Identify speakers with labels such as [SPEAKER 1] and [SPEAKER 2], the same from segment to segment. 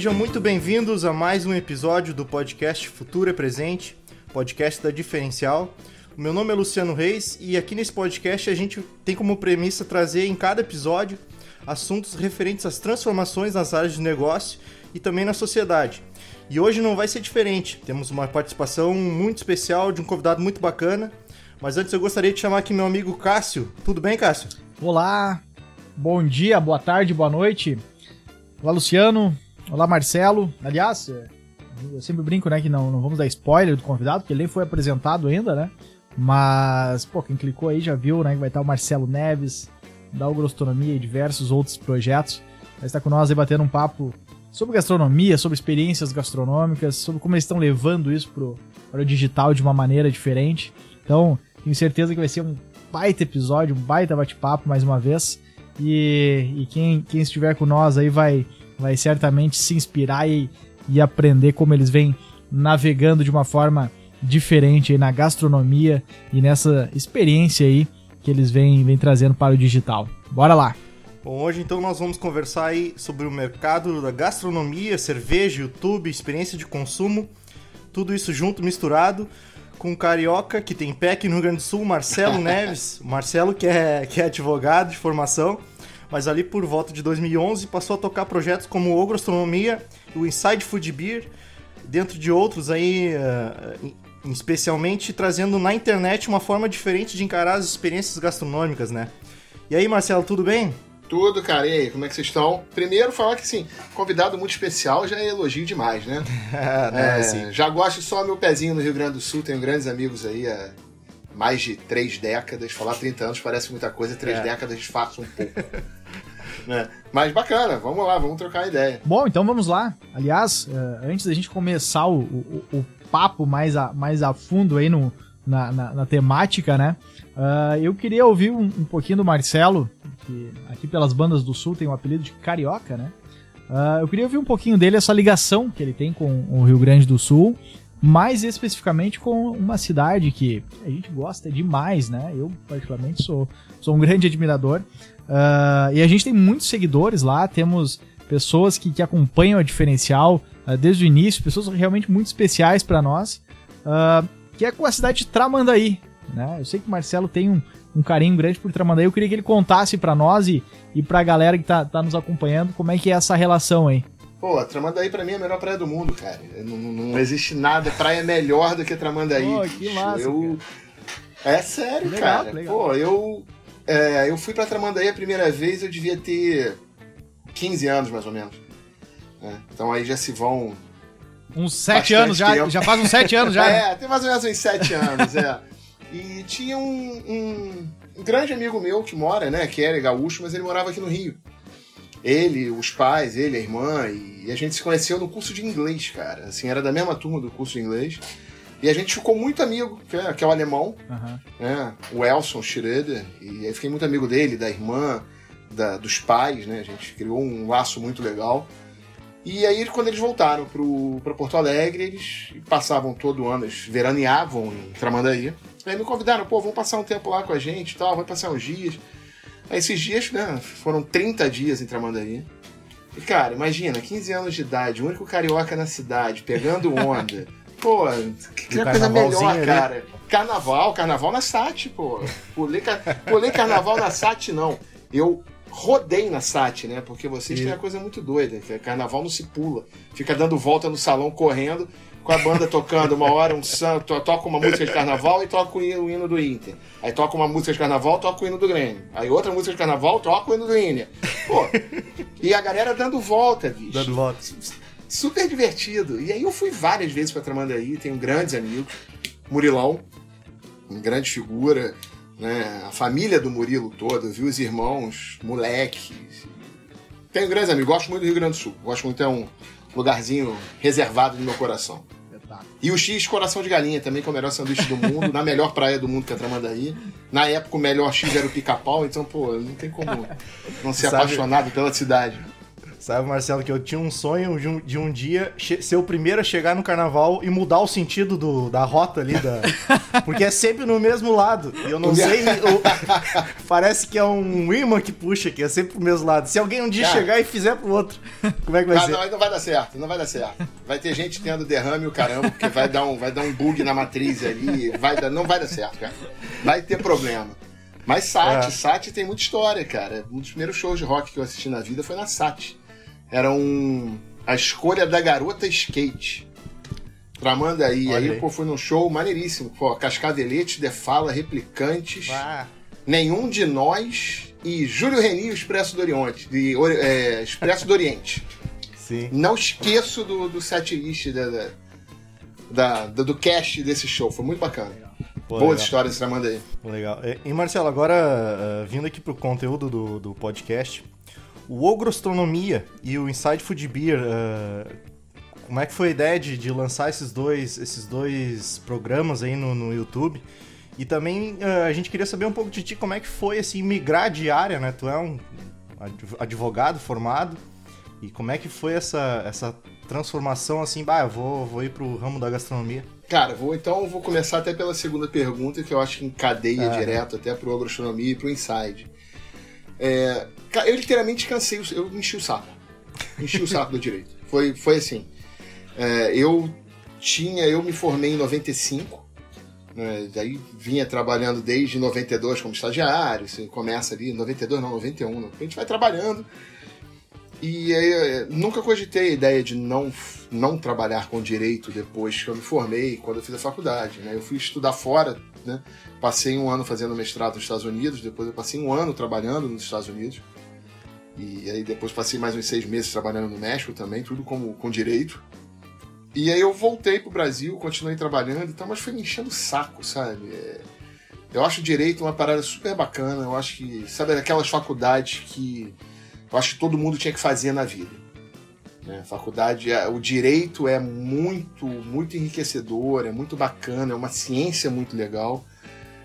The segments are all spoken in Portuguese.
[SPEAKER 1] Sejam muito bem-vindos a mais um episódio do podcast Futuro é Presente, podcast da Diferencial. O meu nome é Luciano Reis e aqui nesse podcast a gente tem como premissa trazer em cada episódio assuntos referentes às transformações nas áreas de negócio e também na sociedade. E hoje não vai ser diferente. Temos uma participação muito especial de um convidado muito bacana. Mas antes eu gostaria de chamar aqui meu amigo Cássio. Tudo bem, Cássio?
[SPEAKER 2] Olá, bom dia, boa tarde, boa noite. Olá, Luciano. Olá, Marcelo. Aliás, eu sempre brinco, né, que não, não vamos dar spoiler do convidado, porque ele nem foi apresentado ainda, né? Mas, pô, quem clicou aí já viu, né, que vai estar o Marcelo Neves, da Agroastronomia e diversos outros projetos. Vai estar com nós aí batendo um papo sobre gastronomia, sobre experiências gastronômicas, sobre como eles estão levando isso pro, para o digital de uma maneira diferente. Então, tenho certeza que vai ser um baita episódio, um baita bate-papo mais uma vez. E, e quem, quem estiver com nós aí vai, vai certamente se inspirar e, e aprender como eles vêm navegando de uma forma diferente aí na gastronomia e nessa experiência aí que eles vêm, vêm trazendo para o digital. Bora lá!
[SPEAKER 1] Bom, hoje então nós vamos conversar aí sobre o mercado da gastronomia, cerveja, YouTube, experiência de consumo, tudo isso junto, misturado, com o carioca que tem PEC no Rio Grande do Sul, Marcelo Neves. Marcelo que é, que é advogado de formação, mas ali por volta de 2011 passou a tocar projetos como o Ogroastronomia e o Inside Food Beer, dentro de outros aí, uh, especialmente trazendo na internet uma forma diferente de encarar as experiências gastronômicas, né? E aí, Marcelo, tudo bem?
[SPEAKER 3] Tudo, cara. E aí, como é que vocês estão? Primeiro, falar que, assim, convidado muito especial já é elogio demais, né? é, já gosto só meu pezinho no Rio Grande do Sul, tenho grandes amigos aí há mais de três décadas. Falar 30 anos parece muita coisa, três é. décadas disfarça um pouco. né? Mas bacana, vamos lá, vamos trocar ideia.
[SPEAKER 2] Bom, então vamos lá. Aliás, uh, antes da gente começar o, o, o, papo mais a, mais a fundo aí no, na, na, na temática, né? Uh, eu queria ouvir um, um, pouquinho do Marcelo, que aqui pelas bandas do Sul tem o um apelido de Carioca, né? Uh, eu queria ouvir um pouquinho dele, essa ligação que ele tem com o Rio Grande do Sul, mais especificamente com uma cidade que a gente gosta demais, né? Eu, particularmente, sou, sou um grande admirador. Uh, e a gente tem muitos seguidores lá, temos pessoas que, que acompanham a diferencial uh, desde o início, pessoas realmente muito especiais para nós, uh, que é com a cidade de Tramandaí. Né? Eu sei que o Marcelo tem um, um carinho grande por Tramandaí, eu queria que ele contasse para nós e, e para a galera que tá, tá nos acompanhando como é que é essa relação aí.
[SPEAKER 3] Pô, Tramandaí pra mim é a melhor praia do mundo, cara. Não, não existe nada, praia melhor do que Tramandaí. Pô,
[SPEAKER 2] que massa.
[SPEAKER 3] Eu... É sério, legal, cara. Legal. Pô, eu. É, eu fui pra Tramandaí a primeira vez, eu devia ter 15 anos, mais ou menos. É, então aí já se vão.
[SPEAKER 2] Uns 7 anos, já, já faz uns 7 anos já.
[SPEAKER 3] é, tem mais ou menos uns 7 anos, é. E tinha um, um, um, grande amigo meu que mora, né, que era gaúcho, mas ele morava aqui no Rio. Ele, os pais, ele, a irmã, e a gente se conheceu no curso de inglês, cara. Assim, era da mesma turma do curso de inglês. E a gente ficou muito amigo, que é, que é o alemão, uhum. né? O Elson Schroeder. E aí fiquei muito amigo dele, da irmã, da, dos pais, né? A gente criou um laço muito legal. E aí, quando eles voltaram para Porto Alegre, eles passavam todo ano, eles veraneavam em Tramandaí. Aí me convidaram, pô, vamos passar um tempo lá com a gente e tal, vai passar uns dias. Esses dias, né, foram 30 dias em Tramandaí. E, cara, imagina, 15 anos de idade, o único carioca na cidade, pegando onda. pô, que coisa melhor, né? cara. Carnaval, carnaval na SAT, pô. Pulei, pulei carnaval na SAT, não. Eu rodei na SAT, né? Porque vocês e... têm uma coisa muito doida, que é carnaval não se pula. Fica dando volta no salão correndo com a banda tocando uma hora um santo, toca uma música de carnaval e toca o hino do Inter. Aí toca uma música de carnaval, toca o hino do Grêmio. Aí outra música de carnaval, toca o hino do Inter. Pô, e a galera dando volta, bicho.
[SPEAKER 1] Dando volta.
[SPEAKER 3] Super divertido. E aí eu fui várias vezes pra Tramandaí, tenho grandes amigos. Murilão, uma grande figura, né? A família do Murilo toda, viu os irmãos, moleque. Tenho grandes amigos, gosto muito do Rio Grande do Sul. Gosto muito, é um lugarzinho reservado no meu coração. E o X Coração de Galinha também, que é o melhor sanduíche do mundo, na melhor praia do mundo que é Tramandaí. Na época o melhor X era o pica-pau, então, pô, não tem como não ser Sabe, apaixonado pela cidade.
[SPEAKER 1] Sabe, Marcelo, que eu tinha um sonho de um, de um dia ser o primeiro a chegar no carnaval e mudar o sentido do, da rota ali, da... porque é sempre no mesmo lado. E eu não sei. o... Parece que é um imã que puxa, que é sempre pro mesmo lado. Se alguém um dia Cara, chegar e fizer pro outro, como é que vai
[SPEAKER 3] não,
[SPEAKER 1] ser?
[SPEAKER 3] Não, não vai dar certo, não vai dar certo. Vai ter gente tendo derrame o caramba, porque vai dar um, vai dar um bug na matriz ali, vai dar, não vai dar certo, cara. Vai ter problema. Mas Sat, é. Sat tem muita história, cara. Um dos primeiros shows de rock que eu assisti na vida foi na Sat era um, a escolha da garota skate. Tramando aí. Olha aí, aí, pô, fui num show maneiríssimo. Pô, Cascadelete, De Fala, Replicantes. Ah. Nenhum de Nós e Júlio Reni o Expresso do Oriente. De, é, Expresso do Oriente.
[SPEAKER 1] Sim.
[SPEAKER 3] Não esqueço do, do setlist da, da, da, do cast desse show. Foi muito bacana. Pô, Boas legal. histórias tramando aí.
[SPEAKER 1] Legal. E Marcelo, agora uh, vindo aqui pro conteúdo do, do podcast, o Ogrostronomia e o Inside Food Beer, uh, como é que foi a ideia de, de, lançar esses dois, esses dois programas aí no, no YouTube? E também uh, a gente queria saber um pouco de ti, como é que foi assim, migrar de área, né? Tu é um advogado formado, e como é que foi essa, essa transformação assim, bah, eu vou, vou ir pro ramo da gastronomia?
[SPEAKER 3] Cara, vou então vou começar até pela segunda pergunta, que eu acho que encadeia ah, direto até pro agroastronomia e pro inside. É, eu literalmente cansei, eu enchi o saco. Enchi o saco do direito. Foi, foi assim. É, eu tinha, eu me formei em 95, né, daí vinha trabalhando desde 92 como estagiário, você começa ali, 92 não, 91, né, a gente vai trabalhando. E aí, nunca cogitei a ideia de não, não trabalhar com direito depois que eu me formei, quando eu fiz a faculdade. Né? Eu fui estudar fora, né? Passei um ano fazendo mestrado nos Estados Unidos, depois eu passei um ano trabalhando nos Estados Unidos. E aí depois passei mais uns seis meses trabalhando no México também, tudo como, com direito. E aí eu voltei pro Brasil, continuei trabalhando e tal, mas foi me enchendo o saco, sabe? É... Eu acho direito uma parada super bacana, eu acho que, sabe, aquelas faculdades que eu acho que todo mundo tinha que fazer na vida. Né? Faculdade, é, o direito é muito, muito enriquecedor, é muito bacana, é uma ciência muito legal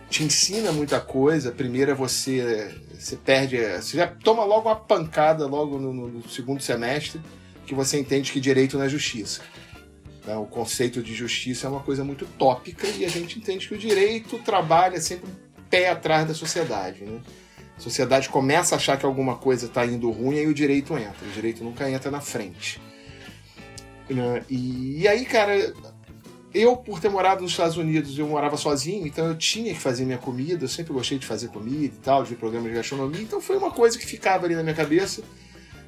[SPEAKER 3] te ensina muita coisa. Primeiro é você, você perde, você já toma logo uma pancada logo no, no segundo semestre que você entende que direito não é justiça. Né? O conceito de justiça é uma coisa muito tópica e a gente entende que o direito trabalha sempre pé atrás da sociedade. Né? A sociedade começa a achar que alguma coisa está indo ruim e o direito entra. O direito nunca entra na frente. Né? E aí, cara, eu, por ter morado nos Estados Unidos, eu morava sozinho, então eu tinha que fazer minha comida, eu sempre gostei de fazer comida e tal, de programas de gastronomia, então foi uma coisa que ficava ali na minha cabeça.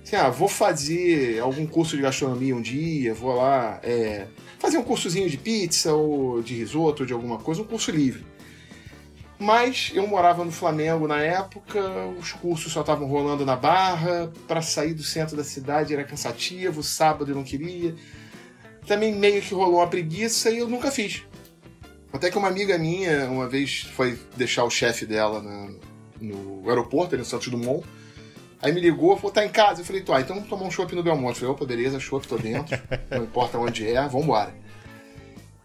[SPEAKER 3] Assim, ah, vou fazer algum curso de gastronomia um dia, vou lá é, fazer um cursozinho de pizza ou de risoto ou de alguma coisa, um curso livre. Mas eu morava no Flamengo na época, os cursos só estavam rolando na Barra, para sair do centro da cidade era cansativo, sábado eu não queria também meio que rolou uma preguiça e eu nunca fiz. Até que uma amiga minha, uma vez, foi deixar o chefe dela na, no aeroporto, ali no Santos Dumont. Aí me ligou, falou, tá em casa? Eu falei, ah, então vamos tomar um chopp no Belmonte. Eu falei, opa, beleza, chopp, tô dentro. não importa onde é, vambora.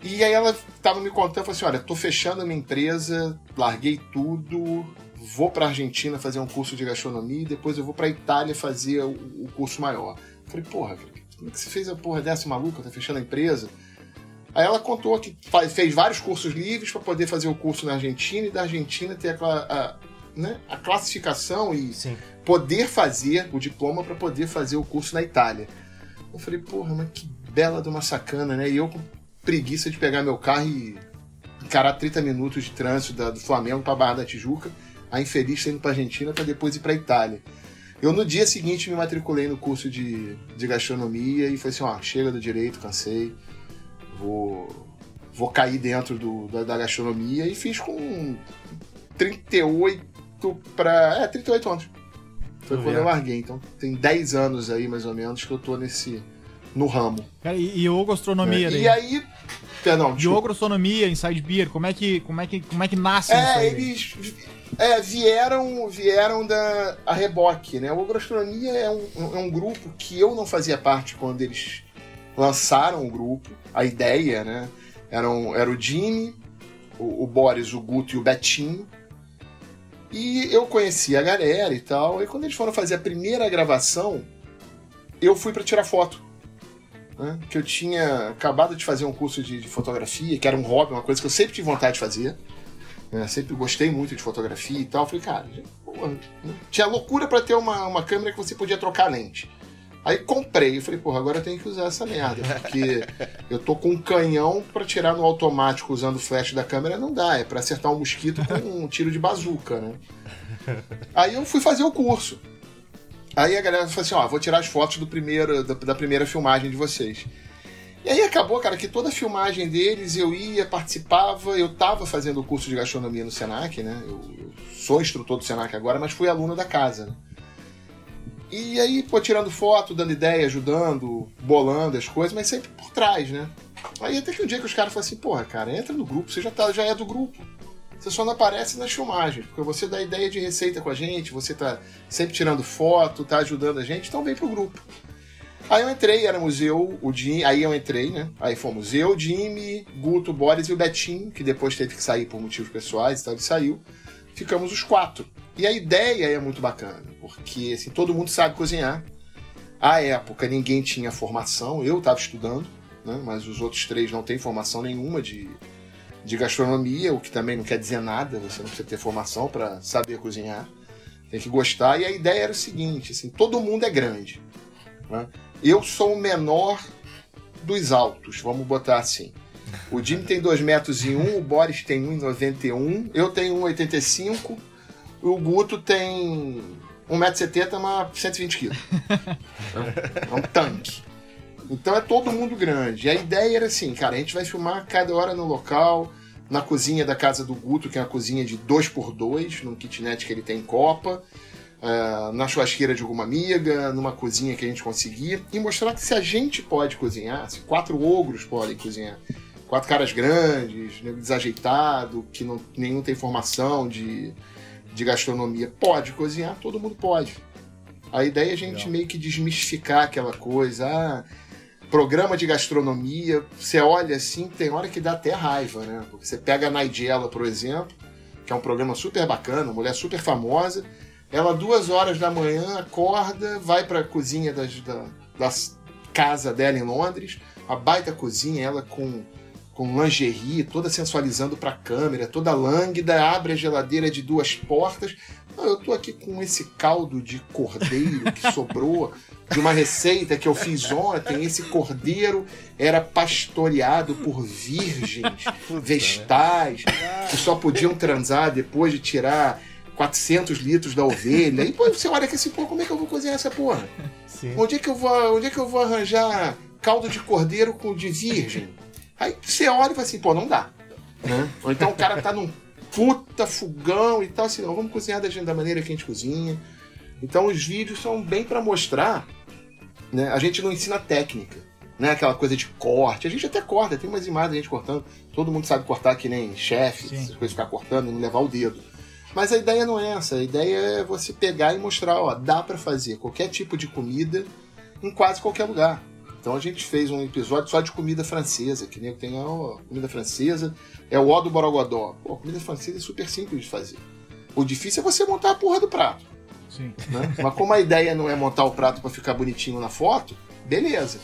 [SPEAKER 3] E aí ela tava me contando, falou assim, olha, tô fechando a minha empresa, larguei tudo, vou pra Argentina fazer um curso de gastronomia e depois eu vou pra Itália fazer o, o curso maior. Eu falei, porra, como é que você fez a porra dessa maluca? Tá fechando a empresa? Aí ela contou que fez vários cursos livres para poder fazer o curso na Argentina e da Argentina ter a, a, né, a classificação e Sim. poder fazer o diploma para poder fazer o curso na Itália. Eu falei, porra, mas que bela de uma sacana, né? E eu com preguiça de pegar meu carro e encarar 30 minutos de trânsito da, do Flamengo para Barra da Tijuca, a infeliz tá indo para Argentina para depois ir para Itália. Eu no dia seguinte me matriculei no curso de, de gastronomia e falei assim, ó, chega do direito, cansei, vou, vou cair dentro do, da, da gastronomia e fiz com 38 para É, 38 anos. Foi quando eu larguei. Então tem 10 anos aí, mais ou menos, que eu tô nesse. no ramo.
[SPEAKER 2] Cara, e, e o gastronomia,
[SPEAKER 3] é, E aí. Perdão,
[SPEAKER 2] e o gastronomia, Inside Beer, como é que, como é que, como é que nasce é?
[SPEAKER 3] Eles é, vieram, vieram da a reboque, né? O Agroastronomia é um, é um grupo que eu não fazia parte quando eles lançaram o grupo. A ideia, né? Eram, era o Jimmy, o, o Boris, o Guto e o Betinho. E eu conheci a galera e tal. E quando eles foram fazer a primeira gravação, eu fui para tirar foto. Né? Que eu tinha acabado de fazer um curso de, de, fotografia, que era um hobby, uma coisa que eu sempre tive vontade de fazer. Né? Sempre gostei muito de fotografia e tal. Falei, cara, porra, né? tinha loucura para ter uma, uma câmera que você podia trocar lente. Aí comprei, eu falei, porra, agora eu tenho que usar essa merda, porque eu tô com um canhão para tirar no automático usando o flash da câmera, não dá, é para acertar um mosquito com um tiro de bazuca, né? Aí eu fui fazer o curso. Aí a galera falou assim, ó, vou tirar as fotos do primeiro, da, da primeira filmagem de vocês. E aí acabou, cara, que toda a filmagem deles eu ia, participava, eu tava fazendo o curso de gastronomia no Senac, né? Eu, eu sou instrutor do Senac agora, mas fui aluno da casa, né? E aí, pô, tirando foto, dando ideia, ajudando, bolando as coisas, mas sempre por trás, né? Aí até que um dia que os caras falaram assim, porra, cara, entra no grupo, você já, tá, já é do grupo. Você só não aparece nas filmagens, porque você dá ideia de receita com a gente, você tá sempre tirando foto, tá ajudando a gente, então vem pro grupo. Aí eu entrei, era museu, o Jim, aí eu entrei, né? Aí fomos eu, Jimmy, Guto, Boris e o Betinho, que depois teve que sair por motivos pessoais, então ele saiu. Ficamos os quatro. E a ideia é muito bacana, porque assim, todo mundo sabe cozinhar. À época ninguém tinha formação, eu estava estudando, né, mas os outros três não têm formação nenhuma de, de gastronomia, o que também não quer dizer nada, você não precisa ter formação para saber cozinhar, tem que gostar. E a ideia era o seguinte: assim, todo mundo é grande. Né? Eu sou o menor dos altos, vamos botar assim. O Jimmy tem 2 metros e 1, um, o Boris tem 1,91, eu tenho 1,85 o Guto tem 1,70m, mas 120kg. é um tanque. Então é todo mundo grande. E a ideia era assim, cara, a gente vai filmar cada hora no local, na cozinha da casa do Guto, que é uma cozinha de 2x2, num kitnet que ele tem em Copa, uh, na churrasqueira de alguma amiga, numa cozinha que a gente conseguir, e mostrar que se a gente pode cozinhar, se quatro ogros podem cozinhar, quatro caras grandes, desajeitado, que não, nenhum tem formação de de gastronomia. Pode cozinhar, todo mundo pode. A ideia é a gente Legal. meio que desmistificar aquela coisa. Ah, programa de gastronomia, você olha assim, tem hora que dá até raiva, né? Porque você pega a Nigella, por exemplo, que é um programa super bacana, mulher super famosa. Ela, duas horas da manhã, acorda, vai para a cozinha das, da, da casa dela em Londres, a baita cozinha, ela com com lingerie, toda sensualizando para a câmera, toda lânguida, abre a geladeira de duas portas. Não, eu tô aqui com esse caldo de cordeiro que sobrou de uma receita que eu fiz ontem. Esse cordeiro era pastoreado por virgens vestais que só podiam transar depois de tirar 400 litros da ovelha. E pô, você olha que assim, pô, como é que eu vou cozinhar essa porra? Sim. Onde é que eu vou, onde é que eu vou arranjar caldo de cordeiro com de virgem? Aí você olha e fala assim, pô, não dá. Né? Ou então o cara tá num puta fogão e tal, assim, não, vamos cozinhar da, da maneira que a gente cozinha. Então os vídeos são bem para mostrar, né? A gente não ensina técnica, né? Aquela coisa de corte. A gente até corta, tem umas imagens a gente cortando. Todo mundo sabe cortar que nem chefe, essas coisas ficar cortando e não levar o dedo. Mas a ideia não é essa. A ideia é você pegar e mostrar, ó, dá para fazer qualquer tipo de comida em quase qualquer lugar. Então a gente fez um episódio só de comida francesa, que nem tem a comida francesa, é o ó do Borogodó. Pô, comida francesa é super simples de fazer. O difícil é você montar a porra do prato. Sim. Né? Mas como a ideia não é montar o prato para ficar bonitinho na foto, beleza.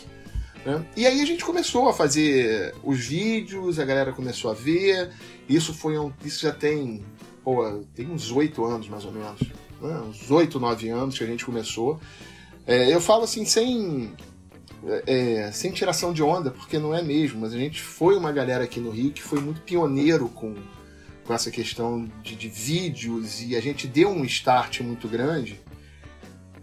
[SPEAKER 3] Né? E aí a gente começou a fazer os vídeos, a galera começou a ver. Isso foi um. Isso já tem. Pô, tem uns oito anos mais ou menos. Né? Uns oito, nove anos que a gente começou. É, eu falo assim, sem é, sem tiração de onda, porque não é mesmo, mas a gente foi uma galera aqui no Rio que foi muito pioneiro com, com essa questão de, de vídeos e a gente deu um start muito grande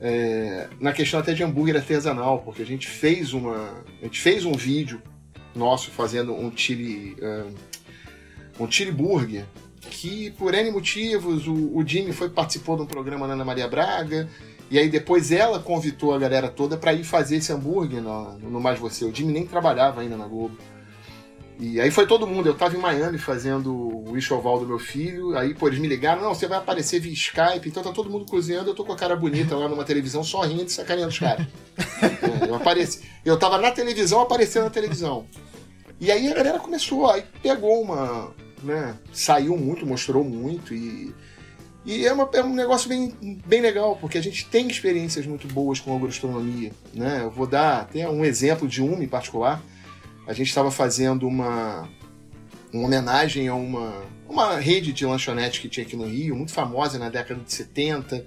[SPEAKER 3] é, na questão até de hambúrguer artesanal, porque a gente fez uma. A gente fez um vídeo nosso fazendo um chili. Um, chili burger. Que por N motivos, o, o Jimmy foi participou de um programa na Ana Maria Braga, e aí depois ela convidou a galera toda para ir fazer esse hambúrguer no, no Mais Você. O Jimmy nem trabalhava ainda na Globo. E aí foi todo mundo. Eu tava em Miami fazendo o enxoval do meu filho. Aí, pô, eles me ligaram: não, você vai aparecer via Skype. Então tá todo mundo cozinhando. Eu tô com a cara bonita lá numa televisão, só rindo e sacaneando os caras. é, eu apareci. Eu tava na televisão, aparecendo na televisão. E aí a galera começou, aí pegou uma. Né, saiu muito, mostrou muito. E E é, uma, é, um negócio bem, bem legal, porque a gente tem experiências muito boas com agroastronomia. Né? Eu vou dar até um exemplo de uma em particular. A gente estava fazendo uma, uma homenagem a uma, uma rede de lanchonete que tinha aqui no Rio, muito famosa na década de 70,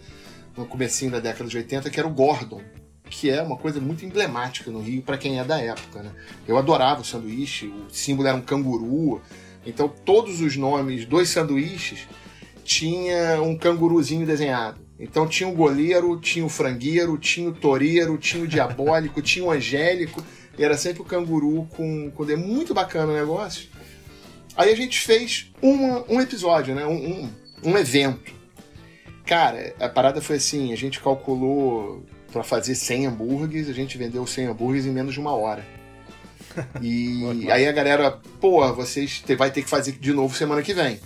[SPEAKER 3] no comecinho da década de 80, que era o Gordon, que é uma coisa muito emblemática no Rio para quem é da época. Né? Eu adorava o sanduíche, o símbolo era um canguru, então todos os nomes dos sanduíches tinha um canguruzinho desenhado. Então tinha o goleiro, tinha o frangueiro, tinha o toreiro, tinha o diabólico, tinha o angélico, e era sempre o canguru com, com muito bacana o negócio. Aí a gente fez uma, um episódio, né? Um, um, um evento. Cara, a parada foi assim, a gente calculou para fazer 100 hambúrgueres, a gente vendeu 100 hambúrgueres em menos de uma hora. E aí a galera, pô, vocês vai ter que fazer de novo semana que vem.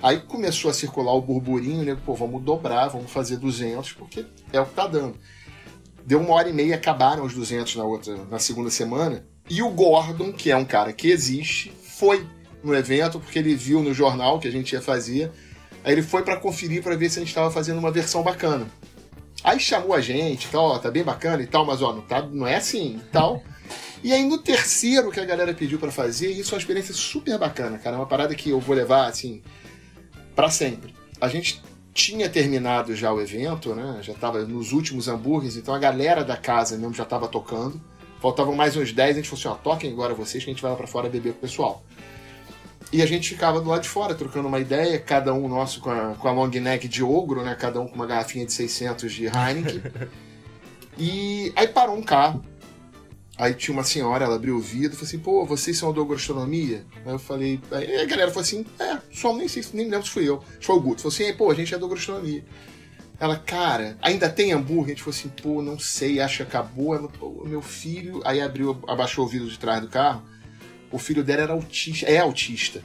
[SPEAKER 3] Aí começou a circular o burburinho, né? Pô, vamos dobrar, vamos fazer 200, porque é o que tá dando. Deu uma hora e meia, acabaram os 200 na outra, na segunda semana. E o Gordon, que é um cara que existe, foi no evento porque ele viu no jornal que a gente ia fazer. Aí ele foi para conferir para ver se a gente estava fazendo uma versão bacana. Aí chamou a gente, tal, ó, tá bem bacana e tal, mas ó, não, tá, não é assim e tal. E aí no terceiro que a galera pediu para fazer, isso é uma experiência super bacana, cara. É uma parada que eu vou levar, assim, para sempre. A gente tinha terminado já o evento, né? Já estava nos últimos hambúrgueres, então a galera da casa mesmo já estava tocando. Faltavam mais uns 10, a gente falou assim, ó, toquem agora vocês que a gente vai lá para fora beber com o pessoal. E a gente ficava do lado de fora, trocando uma ideia, cada um nosso com a, com a long neck de ogro, né? Cada um com uma garrafinha de 600 de Heineken. e aí parou um carro, Aí tinha uma senhora, ela abriu o vidro e falou assim: pô, vocês são do agroastronomia? Aí eu falei. Aí a galera falou assim: é, só nem sei, nem lembro se fui eu. Foi o Guto. Falou assim: pô, a gente é do agroastronomia. Ela, cara, ainda tem hambúrguer? A gente falou assim: pô, não sei, acho que acabou. Ela, meu filho. Aí abriu, abaixou o vidro de trás do carro. O filho dela era autista, é autista.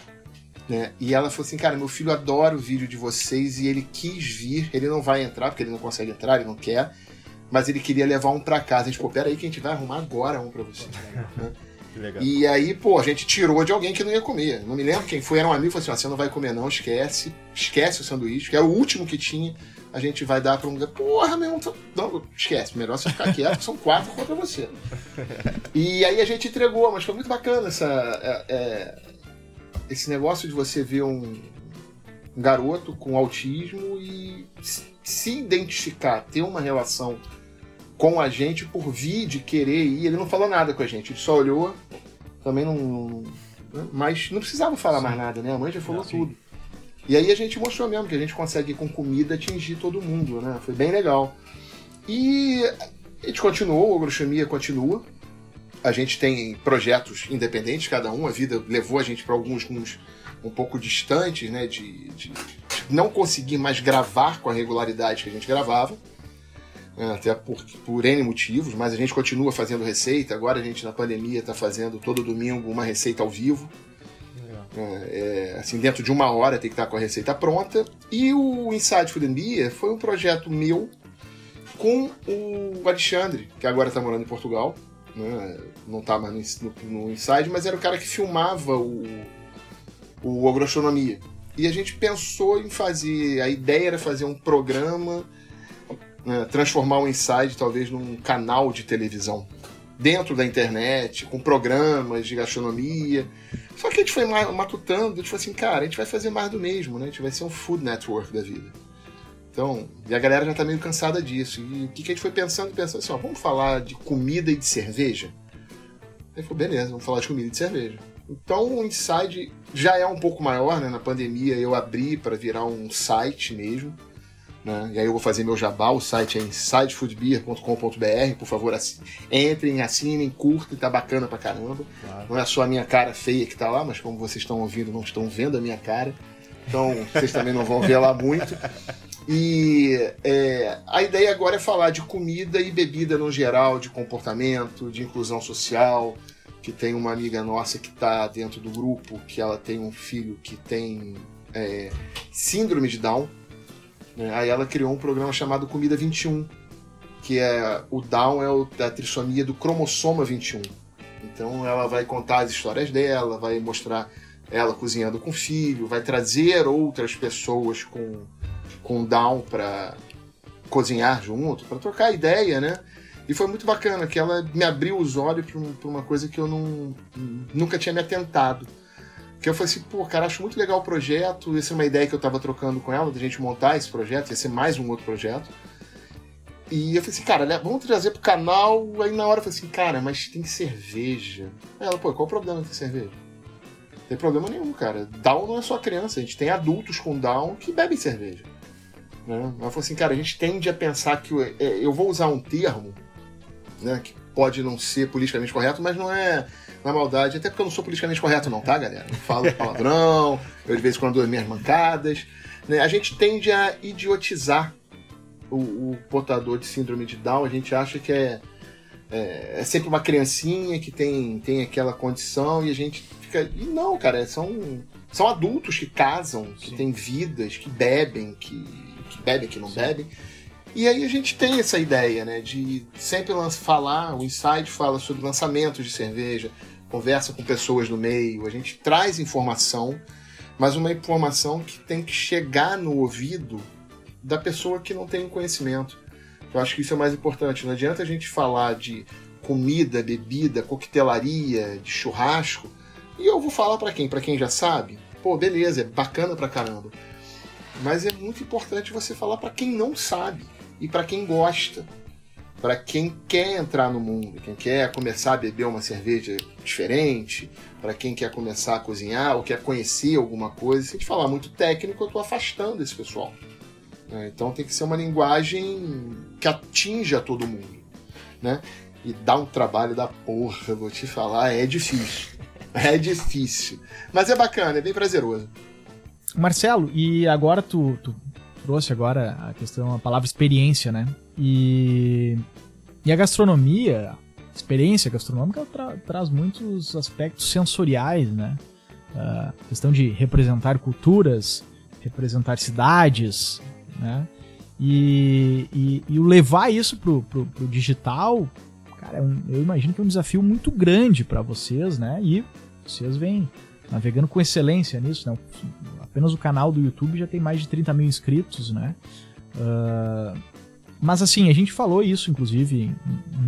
[SPEAKER 3] Né? E ela falou assim: cara, meu filho adora o vídeo de vocês e ele quis vir. Ele não vai entrar, porque ele não consegue entrar, ele não quer mas ele queria levar um para casa. A gente, pô, pera aí que a gente vai arrumar agora um para você. né? E aí, pô, a gente tirou de alguém que não ia comer. Não me lembro quem foi, era um amigo, falou assim: ah, você não vai comer, não, esquece, esquece o sanduíche, que era o último que tinha. A gente vai dar pra um. Porra, meu irmão, não, esquece, melhor você ficar quieto, são quatro contra você. E aí a gente entregou, mas foi muito bacana essa, é, é, esse negócio de você ver um, um garoto com autismo e se identificar, ter uma relação com a gente por vir de querer ir. Ele não falou nada com a gente, ele só olhou, também não. Mas não precisava falar sim. mais nada, né? A mãe já falou não, tudo. E aí a gente mostrou mesmo que a gente consegue com comida atingir todo mundo, né? Foi bem legal. E a gente continuou, a agrochemia continua. A gente tem projetos independentes, cada um. A vida levou a gente para alguns uns, um pouco distantes, né? De, de, não conseguir mais gravar com a regularidade que a gente gravava. É, até por, por N motivos, mas a gente continua fazendo receita. Agora a gente, na pandemia, está fazendo todo domingo uma receita ao vivo. É, é, assim, dentro de uma hora tem que estar com a receita pronta. E o Inside Food and Beer foi um projeto meu com o Alexandre, que agora está morando em Portugal. Né? Não está mais no, no, no, Inside, mas era o cara que filmava o, o Agroastronomia. E a gente pensou em fazer. A ideia era fazer um programa né, transformar o Inside talvez num canal de televisão dentro da internet, com programas de gastronomia. Só que a gente foi matutando, a gente falou assim, cara, a gente vai fazer mais do mesmo, né? A gente vai ser um food network da vida. Então, e a galera já tá meio cansada disso. E o que, que a gente foi pensando? Pensando assim, ó, vamos falar de comida e de cerveja? Aí falou, beleza, vamos falar de comida e de cerveja. Então o Inside já é um pouco maior, né? Na pandemia eu abri para virar um site mesmo. Né? E aí eu vou fazer meu jabá, o site é insidefoodbeer.com.br, por favor, assim, entrem, assinem, curtem, tá bacana pra caramba. Claro. Não é só a minha cara feia que tá lá, mas como vocês estão ouvindo, não estão vendo a minha cara. Então vocês também não vão ver lá muito. E é, a ideia agora é falar de comida e bebida no geral, de comportamento, de inclusão social. Que tem uma amiga nossa que está dentro do grupo, que ela tem um filho que tem é, síndrome de Down. Né? Aí ela criou um programa chamado Comida 21, que é o Down é o, a trissomia do cromossoma 21. Então ela vai contar as histórias dela, vai mostrar ela cozinhando com o filho, vai trazer outras pessoas com, com Down para cozinhar junto, para trocar ideia, né? E foi muito bacana, que ela me abriu os olhos para uma coisa que eu não, nunca tinha me atentado. Que eu falei assim, pô, cara, acho muito legal o projeto. Essa é uma ideia que eu tava trocando com ela, da gente montar esse projeto, ia ser mais um outro projeto. E eu falei assim, cara, vamos trazer pro canal. Aí na hora eu falei assim, cara, mas tem cerveja. Aí ela, pô, qual o problema de ter cerveja? Não tem problema nenhum, cara. Down não é só criança, a gente tem adultos com Down que bebem cerveja. Né? Ela falou assim, cara, a gente tende a pensar que. Eu, é, eu vou usar um termo, né, que pode não ser politicamente correto, mas não é na maldade, até porque eu não sou politicamente correto, não, tá, galera? Eu falo palavrão, eu de vez em quando dou minhas mancadas. Né? A gente tende a idiotizar o, o, portador de síndrome de Down, a gente acha que é, é, é, sempre uma criancinha que tem, tem aquela condição e a gente fica. E não, cara, são, são adultos que casam, que Sim. têm vidas, que bebem, que, que bebem, que não Sim. bebem. E aí a gente tem essa ideia, né, de sempre falar, o Inside fala sobre lançamentos de cerveja, conversa com pessoas no meio, a gente traz informação, mas uma informação que tem que chegar no ouvido da pessoa que não tem conhecimento. Eu acho que isso é mais importante. Não adianta a gente falar de comida, bebida, coquetelaria, de churrasco, e eu vou falar para quem? Para quem já sabe? Pô, beleza, é bacana pra caramba. Mas é muito importante você falar para quem não sabe e para quem gosta para quem quer entrar no mundo, quem quer começar a beber uma cerveja diferente, para quem quer começar a cozinhar ou quer conhecer alguma coisa. Se a gente falar muito técnico, eu estou afastando esse pessoal. Né? Então tem que ser uma linguagem que atinja todo mundo. Né? E dá um trabalho da porra, vou te falar, é difícil. É difícil. Mas é bacana, é bem prazeroso.
[SPEAKER 2] Marcelo, e agora tu, tu trouxe agora a questão, a palavra experiência, né? E, e a gastronomia, experiência gastronômica tra traz muitos aspectos sensoriais, né? A questão de representar culturas, representar cidades, né? E, e, e levar isso pro, pro, pro digital, cara, é um, eu imagino que é um desafio muito grande para vocês, né? E vocês vêm navegando com excelência nisso, né? Apenas o canal do YouTube já tem mais de 30 mil inscritos, né? Uh, mas assim, a gente falou isso, inclusive, em,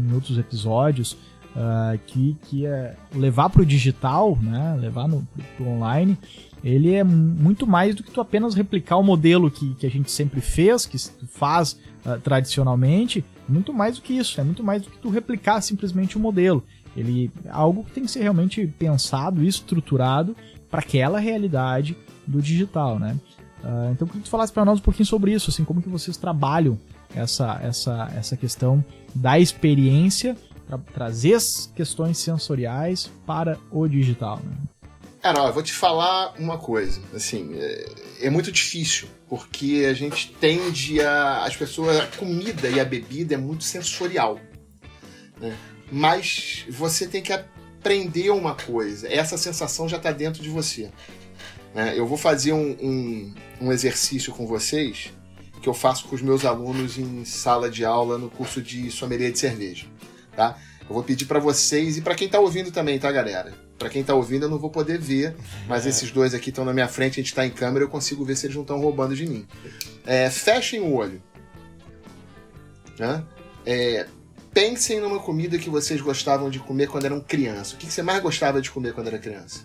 [SPEAKER 2] em outros episódios, uh, que, que é levar para o digital, né? Levar no, pro, online, ele é muito mais do que tu apenas replicar o modelo que, que a gente sempre fez, que tu faz uh, tradicionalmente, muito mais do que isso, é muito mais do que tu replicar simplesmente o modelo. Ele é algo que tem que ser realmente pensado e estruturado para aquela realidade do digital, né? Uh, então, queria que tu falasse para nós um pouquinho sobre isso, assim, como que vocês trabalham essa, essa, essa questão da experiência para trazer as questões sensoriais para o digital, né?
[SPEAKER 3] Cara, eu vou te falar uma coisa, assim, é, é, muito difícil, porque a gente tende a. as pessoas. a comida e a bebida é muito sensorial. Né? Mas você tem que aprender uma coisa, essa sensação já está dentro de você. Né? Eu vou fazer um, um, um exercício com vocês que eu faço com os meus alunos em sala de aula no curso de sommelier de cerveja, tá? Eu vou pedir para vocês e para quem tá ouvindo também, tá, galera? Para quem tá ouvindo eu não vou poder ver, mas é. esses dois aqui estão na minha frente, a gente tá em câmera, eu consigo ver se eles não estão roubando de mim. É, fechem o olho. Né? É, pensem numa comida que vocês gostavam de comer quando eram criança. O que você mais gostava de comer quando era criança?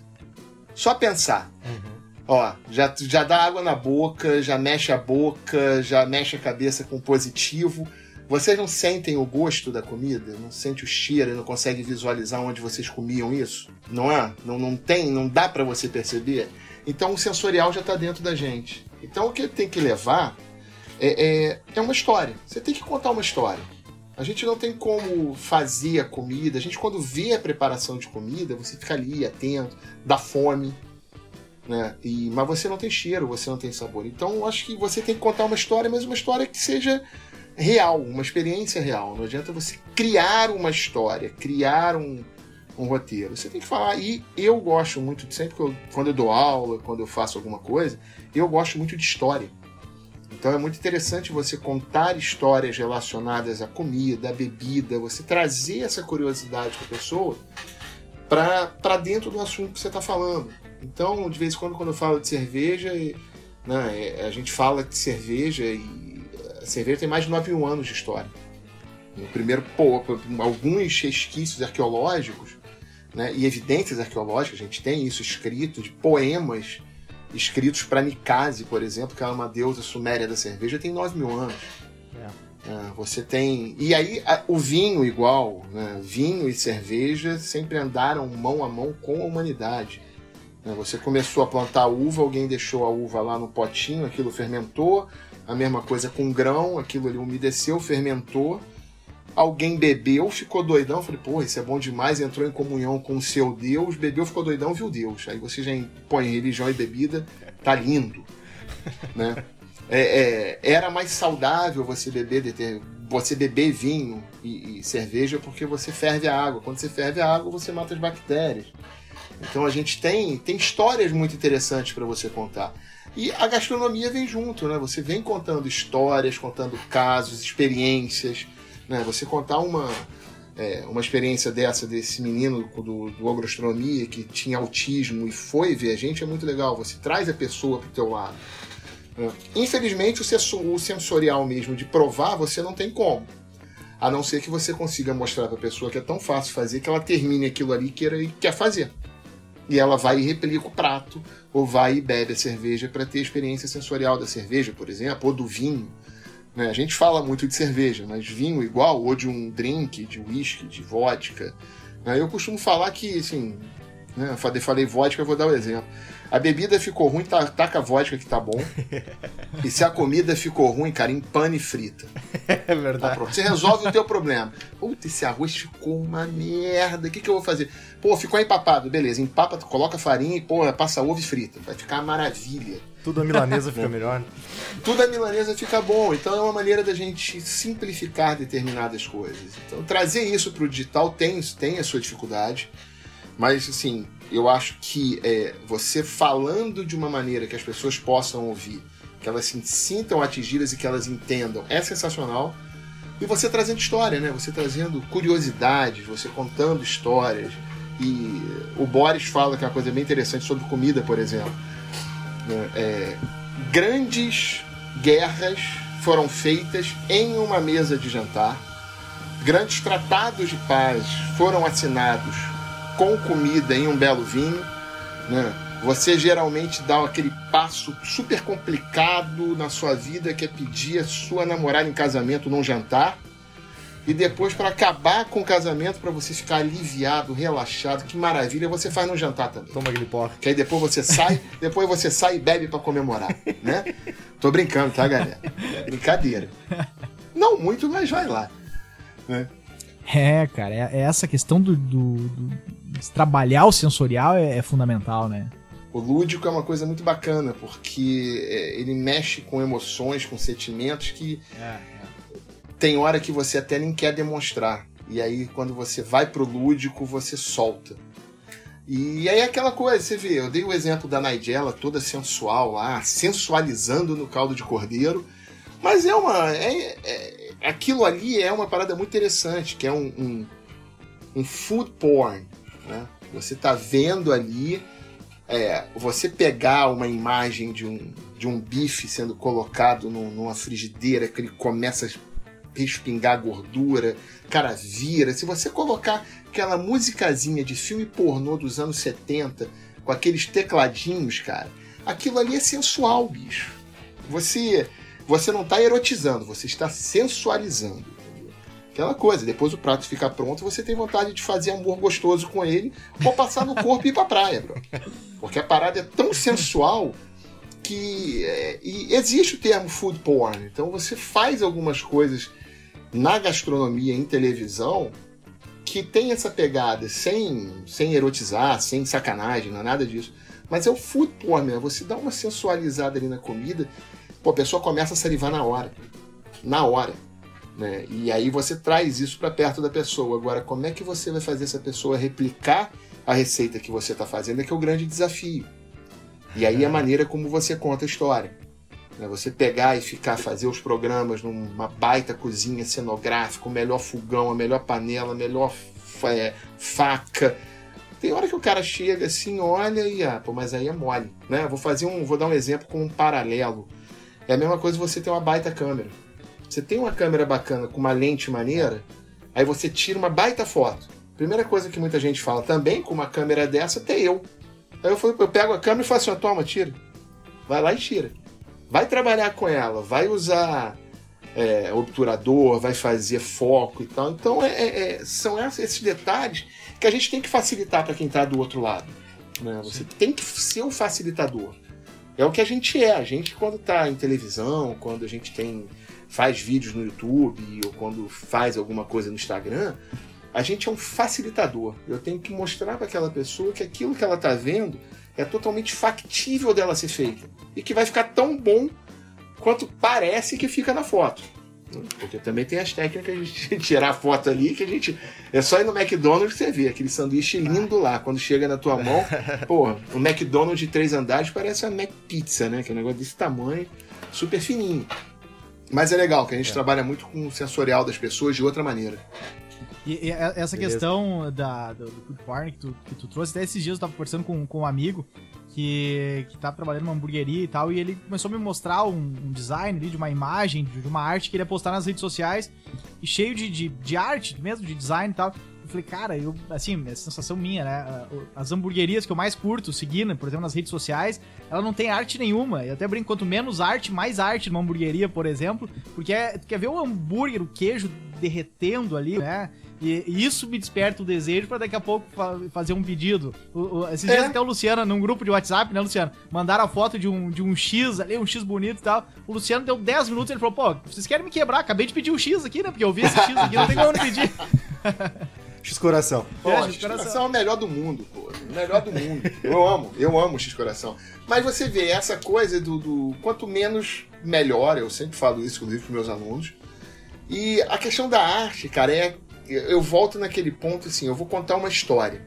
[SPEAKER 3] Só pensar. Uhum. Ó, já, já dá água na boca, já mexe a boca, já mexe a cabeça com positivo. Vocês não sentem o gosto da comida? Não sente o cheiro, não consegue visualizar onde vocês comiam isso? Não é? Não, não tem, não dá para você perceber? Então o sensorial já está dentro da gente. Então o que tem que levar é, é, é uma história. Você tem que contar uma história. A gente não tem como fazer a comida. A gente, quando vê a preparação de comida, você fica ali atento, dá fome né? E, mas você não tem cheiro, você não tem sabor. Então, acho que você tem que contar uma história, mas uma história que seja real, uma experiência real. Não adianta você criar uma história, criar um, um roteiro. Você tem que falar. E eu gosto muito, sempre que eu, quando eu dou aula, quando eu faço alguma coisa, eu gosto muito de história. Então é muito interessante você contar histórias relacionadas à comida, à bebida, você trazer essa curiosidade para a pessoa para dentro do assunto que você está falando. Então, de vez em quando, quando eu falo de cerveja, Né? É, a gente fala de cerveja e a cerveja tem mais de 9 mil anos de história. No primeiro, pô, alguns resquícios arqueológicos né, e evidências arqueológicas, a gente tem isso escrito, de poemas escritos para Nicase, por exemplo, que é uma deusa suméria da cerveja, tem 9 mil anos. É. É, você tem. E aí, a, o vinho, igual, né? vinho e cerveja sempre andaram mão a mão com a humanidade. Né? Você começou a plantar uva, alguém deixou a uva lá no potinho, aquilo fermentou. A mesma coisa com grão, aquilo ali umedeceu, fermentou alguém bebeu, ficou doidão, falei, pô, isso é bom demais, entrou em comunhão com o seu Deus, bebeu, ficou doidão, viu Deus. Aí você já põe religião e bebida, tá lindo. né? É, é, era mais saudável você beber, você beber vinho e, e, cerveja porque você ferve a água. Quando você ferve a água, você mata as bactérias. Então a gente tem, tem histórias muito interessantes para você contar. E a gastronomia vem junto, né? Você vem contando histórias, contando casos, experiências. Né? Você contar uma, é, uma experiência dessa, desse menino do, do agroastronomia que tinha autismo e foi ver a gente, é muito legal. Você traz a pessoa para o teu lado. Né? Infelizmente, o sensorial mesmo de provar, você não tem como. A não ser que você consiga mostrar para a pessoa que é tão fácil fazer que ela termine aquilo ali que queira, quer fazer. E ela vai e replica o prato, ou vai e bebe a cerveja para ter a experiência sensorial da cerveja, por exemplo, ou do vinho. Né? A gente fala muito de cerveja, mas vinho igual, ou de um drink, de whisky, de vodka. Né? Eu costumo falar que, assim, né? Falei vodka, vou dar o um exemplo. A bebida ficou ruim, taca a vodka que tá bom. e se a comida ficou ruim, cara, empane frita.
[SPEAKER 1] É verdade.
[SPEAKER 3] Tá Você resolve o teu problema. Puta, esse arroz ficou uma merda. O que, que eu vou fazer? Pô, ficou empapado. Beleza, empapa, coloca farinha e, pô, passa ovo e frita. Vai ficar uma maravilha.
[SPEAKER 1] Tudo a milanesa fica melhor.
[SPEAKER 3] Tudo a milanesa fica bom. Então é uma maneira da gente simplificar determinadas coisas. Então trazer isso para o digital tem, tem a sua dificuldade. Mas, assim, eu acho que é, você falando de uma maneira que as pessoas possam ouvir, que elas se sintam atingidas e que elas entendam, é sensacional. E você trazendo história, né? Você trazendo curiosidades, você contando histórias. E o Boris fala que é uma coisa bem interessante sobre comida, por exemplo. Né? É, grandes guerras foram feitas em uma mesa de jantar. Grandes tratados de paz foram assinados com comida em um belo vinho, né? Você geralmente dá aquele passo super complicado na sua vida que é pedir a sua namorada em casamento num jantar. E depois, para acabar com o casamento, para você ficar aliviado, relaxado, que maravilha, você faz no jantar também.
[SPEAKER 1] Toma aquele porra.
[SPEAKER 3] Que aí depois você sai, depois você sai e bebe para comemorar, né? Tô brincando, tá, galera? Brincadeira. Não muito, mas vai lá. Né?
[SPEAKER 2] É, cara, é, é essa questão do, do, do trabalhar o sensorial é, é, fundamental, né?
[SPEAKER 3] O lúdico é uma coisa muito bacana, porque é, ele mexe com emoções, com sentimentos que é, é. tem hora que você até nem quer demonstrar. E aí, quando você vai pro lúdico, você solta. E aí aquela coisa, você vê, eu dei o exemplo da Nigella toda sensual lá, sensualizando no caldo de cordeiro, mas é uma. É, é, aquilo ali é uma parada muito interessante, que é um, um, um food porn. Né? Você está vendo ali, é, você pegar uma imagem de um, de um bife sendo colocado no, numa frigideira que ele começa a respingar gordura, cara vira. Se você colocar aquela musicazinha de filme pornô dos anos 70 com aqueles tecladinhos, cara, aquilo ali é sensual, bicho. Você você não está erotizando, você está sensualizando. Aquela coisa, depois o prato fica pronto, você tem vontade de fazer amor gostoso com ele, ou passar no corpo e ir pra praia, bro. Porque a parada é tão sensual que. É, existe o termo food porn. Então você faz algumas coisas na gastronomia, em televisão, que tem essa pegada, sem, sem erotizar, sem sacanagem, não é nada disso. Mas é o food porn, né? você dá uma sensualizada ali na comida, pô, a pessoa começa a salivar na hora. Na hora. Né? E aí você traz isso para perto da pessoa. Agora, como é que você vai fazer essa pessoa replicar a receita que você está fazendo é que é o grande desafio. E aí a maneira como você conta a história. Né? Você pegar e ficar fazer os programas numa baita cozinha cenográfica, o melhor fogão, a melhor panela, a melhor é, faca. Tem hora que o cara chega assim, olha e, ah, pô, mas aí é mole, né? Vou fazer um, vou dar um exemplo com um paralelo. É a mesma coisa você ter uma baita câmera. Você tem uma câmera bacana com uma lente maneira, aí você tira uma baita foto. Primeira coisa que muita gente fala também com uma câmera dessa, até eu. Aí eu, falo, eu pego a câmera e faço assim, toma, tira. Vai lá e tira. Vai trabalhar com ela, vai usar é, obturador, vai fazer foco e tal. Então é, é, é são esses detalhes que a gente tem que facilitar para quem está do outro lado. Né? Você Sim. tem que ser o um facilitador. É o que a gente é. A gente, quando está em televisão, quando a gente tem faz vídeos no YouTube ou quando faz alguma coisa no Instagram, a gente é um facilitador. Eu tenho que mostrar para aquela pessoa que aquilo que ela está vendo é totalmente factível dela ser feita e que vai ficar tão bom quanto parece que fica na foto. Porque também tem as técnicas de tirar a foto ali que a gente. É só ir no McDonald's que você vê aquele sanduíche lindo lá. Quando chega na tua mão, porra, o McDonald's de três andares parece uma McPizza, né? Que é um negócio desse tamanho, super fininho. Mas é legal que a gente é. trabalha muito com o sensorial das pessoas de outra maneira.
[SPEAKER 2] E, e essa Beleza. questão da, do, do food porn que tu, que tu trouxe, até esses dias eu tava conversando com, com um amigo que, que tá trabalhando numa hamburgueria e tal, e ele começou a me mostrar um, um design ali, de uma imagem, de, de, uma arte que ele ia postar nas redes sociais, e cheio de, de, de arte mesmo, de design e tal. Eu falei, cara, eu, assim, é sensação minha, né? As hamburguerias que eu mais curto, seguindo, por exemplo, nas redes sociais, ela não tem arte nenhuma. Eu até brinco, quanto menos arte, mais arte numa hamburgueria, por exemplo, porque é, tu quer ver o hambúrguer, o queijo derretendo ali, né? E, isso me desperta o desejo para daqui a pouco fa fazer um pedido. O, o, esses é. dias até o Luciano, num grupo de WhatsApp, né, Luciano? Mandaram a foto de um, de um X ali, um X bonito e tal. O Luciano deu 10 minutos e ele falou: pô, vocês querem me quebrar? Acabei de pedir um X aqui, né? Porque eu vi esse X aqui, não tem como não pedir.
[SPEAKER 1] X Coração.
[SPEAKER 3] Pô, é, X Coração é o melhor do mundo, pô. O melhor do mundo. Eu amo, eu amo X Coração. Mas você vê essa coisa do, do, quanto menos melhor, eu sempre falo isso, inclusive, para meus alunos. E a questão da arte, cara, é eu volto naquele ponto assim, eu vou contar uma história.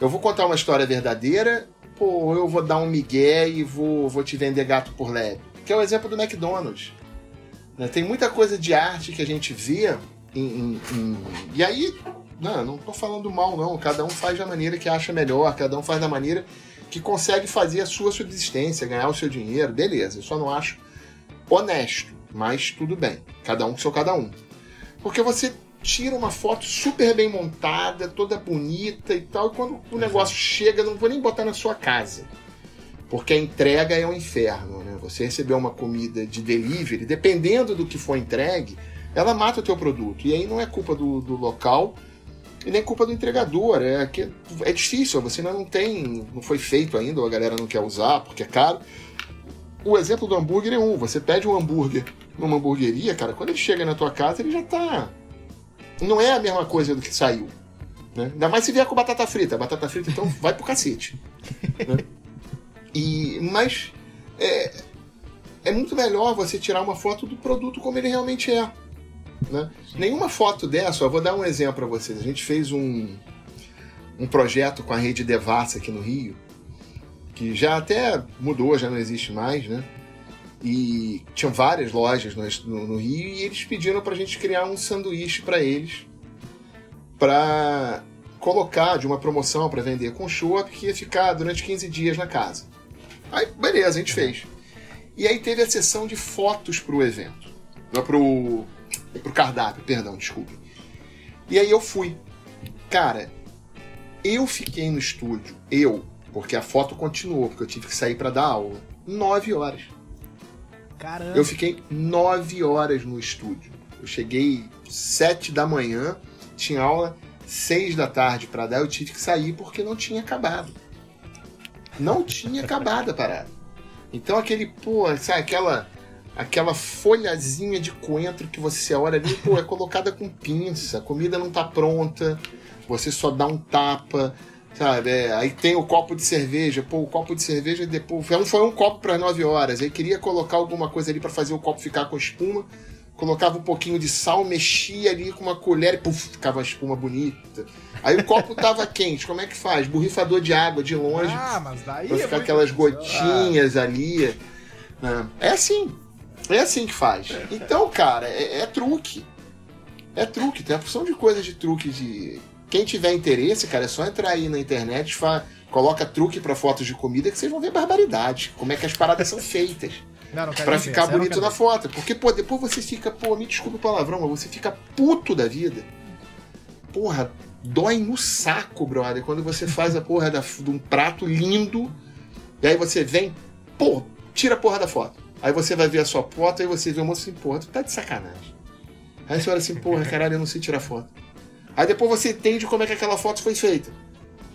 [SPEAKER 3] Eu vou contar uma história verdadeira, pô, eu vou dar um migué e vou, vou te vender gato por leve. Que é o exemplo do McDonald's. Né? Tem muita coisa de arte que a gente vê em, em, em... e aí, não, não tô falando mal não, cada um faz da maneira que acha melhor, cada um faz da maneira que consegue fazer a sua subsistência, ganhar o seu dinheiro, beleza. Eu só não acho honesto, mas tudo bem. Cada um com seu cada um. Porque você tira uma foto super bem montada, toda bonita e tal, e quando o negócio chega, não vou nem botar na sua casa. Porque a entrega é um inferno, né? Você receber uma comida de delivery, dependendo do que for entregue, ela mata o teu produto. E aí não é culpa do, do local e nem culpa do entregador. É que é difícil, você ainda não tem, não foi feito ainda, ou a galera não quer usar porque é caro. O exemplo do hambúrguer é um. Você pede um hambúrguer numa hamburgueria, cara, quando ele chega na tua casa, ele já tá não é a mesma coisa do que saiu. Né? Ainda mais se vier com batata frita. Batata frita, então, vai pro cacete. Né? E, mas é, é muito melhor você tirar uma foto do produto como ele realmente é. Né? Nenhuma foto dessa, vou dar um exemplo para vocês. A gente fez um, um projeto com a rede Devassa aqui no Rio, que já até mudou, já não existe mais, né? E tinham várias lojas no, no Rio e eles pediram para a gente criar um sanduíche para eles para colocar de uma promoção para vender com chopp que ia ficar durante 15 dias na casa. Aí, beleza, a gente fez. E aí teve a sessão de fotos para o evento. Pro, pro cardápio, perdão, desculpe. E aí eu fui. Cara, eu fiquei no estúdio, eu, porque a foto continuou, porque eu tive que sair para dar aula, nove horas.
[SPEAKER 2] Caramba.
[SPEAKER 3] Eu fiquei nove horas no estúdio. Eu cheguei sete da manhã, tinha aula seis da tarde para dar, eu tive que sair porque não tinha acabado. Não tinha acabado a parada. Então aquele, pô, sabe, aquela aquela folhazinha de coentro que você olha ali, pô, é colocada com pinça, a comida não tá pronta, você só dá um tapa, Sabe? É, aí tem o copo de cerveja. Pô, o copo de cerveja depois. Foi um, foi um copo para 9 horas. Aí queria colocar alguma coisa ali para fazer o copo ficar com espuma. Colocava um pouquinho de sal, mexia ali com uma colher e puf, ficava a espuma bonita. Aí o copo tava quente, como é que faz? Borrifador de água de longe.
[SPEAKER 2] Ah, mas daí.
[SPEAKER 3] Pra é ficar aquelas gotinhas ah. ali. Né? É assim. É assim que faz. Então, cara, é, é truque. É truque. Tem a porção de coisas de truque de Quem tiver interesse, cara, é só entrar aí na internet, fa... coloca truque para fotos de comida que vocês vão ver barbaridade. Como é que as paradas são feitas.
[SPEAKER 2] Não, não
[SPEAKER 3] Pra
[SPEAKER 2] ver,
[SPEAKER 3] ficar
[SPEAKER 2] não
[SPEAKER 3] bonito na
[SPEAKER 2] ver.
[SPEAKER 3] foto. Porque, pô, depois você fica, pô, me desculpa o palavrão, mas você fica puto da vida. Porra, dói no saco, brother, quando você faz a porra da, de um prato lindo, e aí você vem, pô, tira a porra da foto. Aí você vai ver a sua foto, aí você vê o moço assim, porra, tu tá de sacanagem. Aí você olha assim, porra, caralho, eu não sei tirar foto. Aí depois você entende como é que aquela foto foi feita.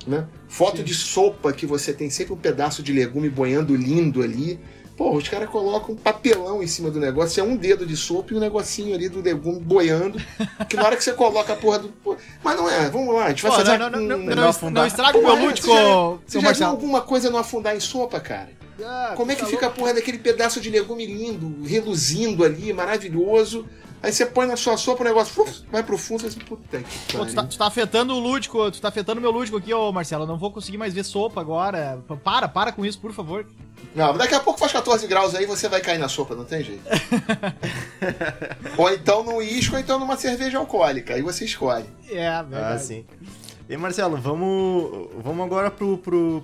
[SPEAKER 3] Né? Foto
[SPEAKER 2] Sim.
[SPEAKER 3] de sopa que você tem sempre um pedaço de legume boiando lindo ali. Pô, os caras colocam um papelão em cima do negócio, é um dedo de sopa e um negocinho ali do legume boiando. Que na hora que você coloca a porra do. Mas não é, vamos lá, a gente vai
[SPEAKER 2] Pô,
[SPEAKER 3] fazer.
[SPEAKER 2] não, não, não,
[SPEAKER 3] um-
[SPEAKER 2] não,
[SPEAKER 1] não
[SPEAKER 2] não,
[SPEAKER 1] afundar.
[SPEAKER 2] não estraga o meu lúdico,
[SPEAKER 3] Você já, você já viu alguma coisa não afundar em sopa, cara?
[SPEAKER 2] Ah,
[SPEAKER 3] Como é que
[SPEAKER 2] tá
[SPEAKER 3] fica a porra daquele pedaço de legume lindo, reluzindo ali, maravilhoso? Aí você põe na sua sopa o negócio, fluf, vai pro fundo, você diz, puta que
[SPEAKER 2] Pô, tu, tá,
[SPEAKER 3] pariu.
[SPEAKER 2] tu tá afetando o lúdico, tu tá afetando o meu lúdico aqui, ô Marcelo. Eu não vou conseguir mais ver sopa agora. Para, para com isso, por favor.
[SPEAKER 3] Não, daqui a pouco faz 14 graus aí você vai cair na sopa, não tem jeito. ou então no isco, ou então numa cerveja alcoólica, aí você escolhe.
[SPEAKER 2] É,
[SPEAKER 1] Ah,
[SPEAKER 2] verdade.
[SPEAKER 1] sim. E Marcelo, vamos, vamos agora pro, pro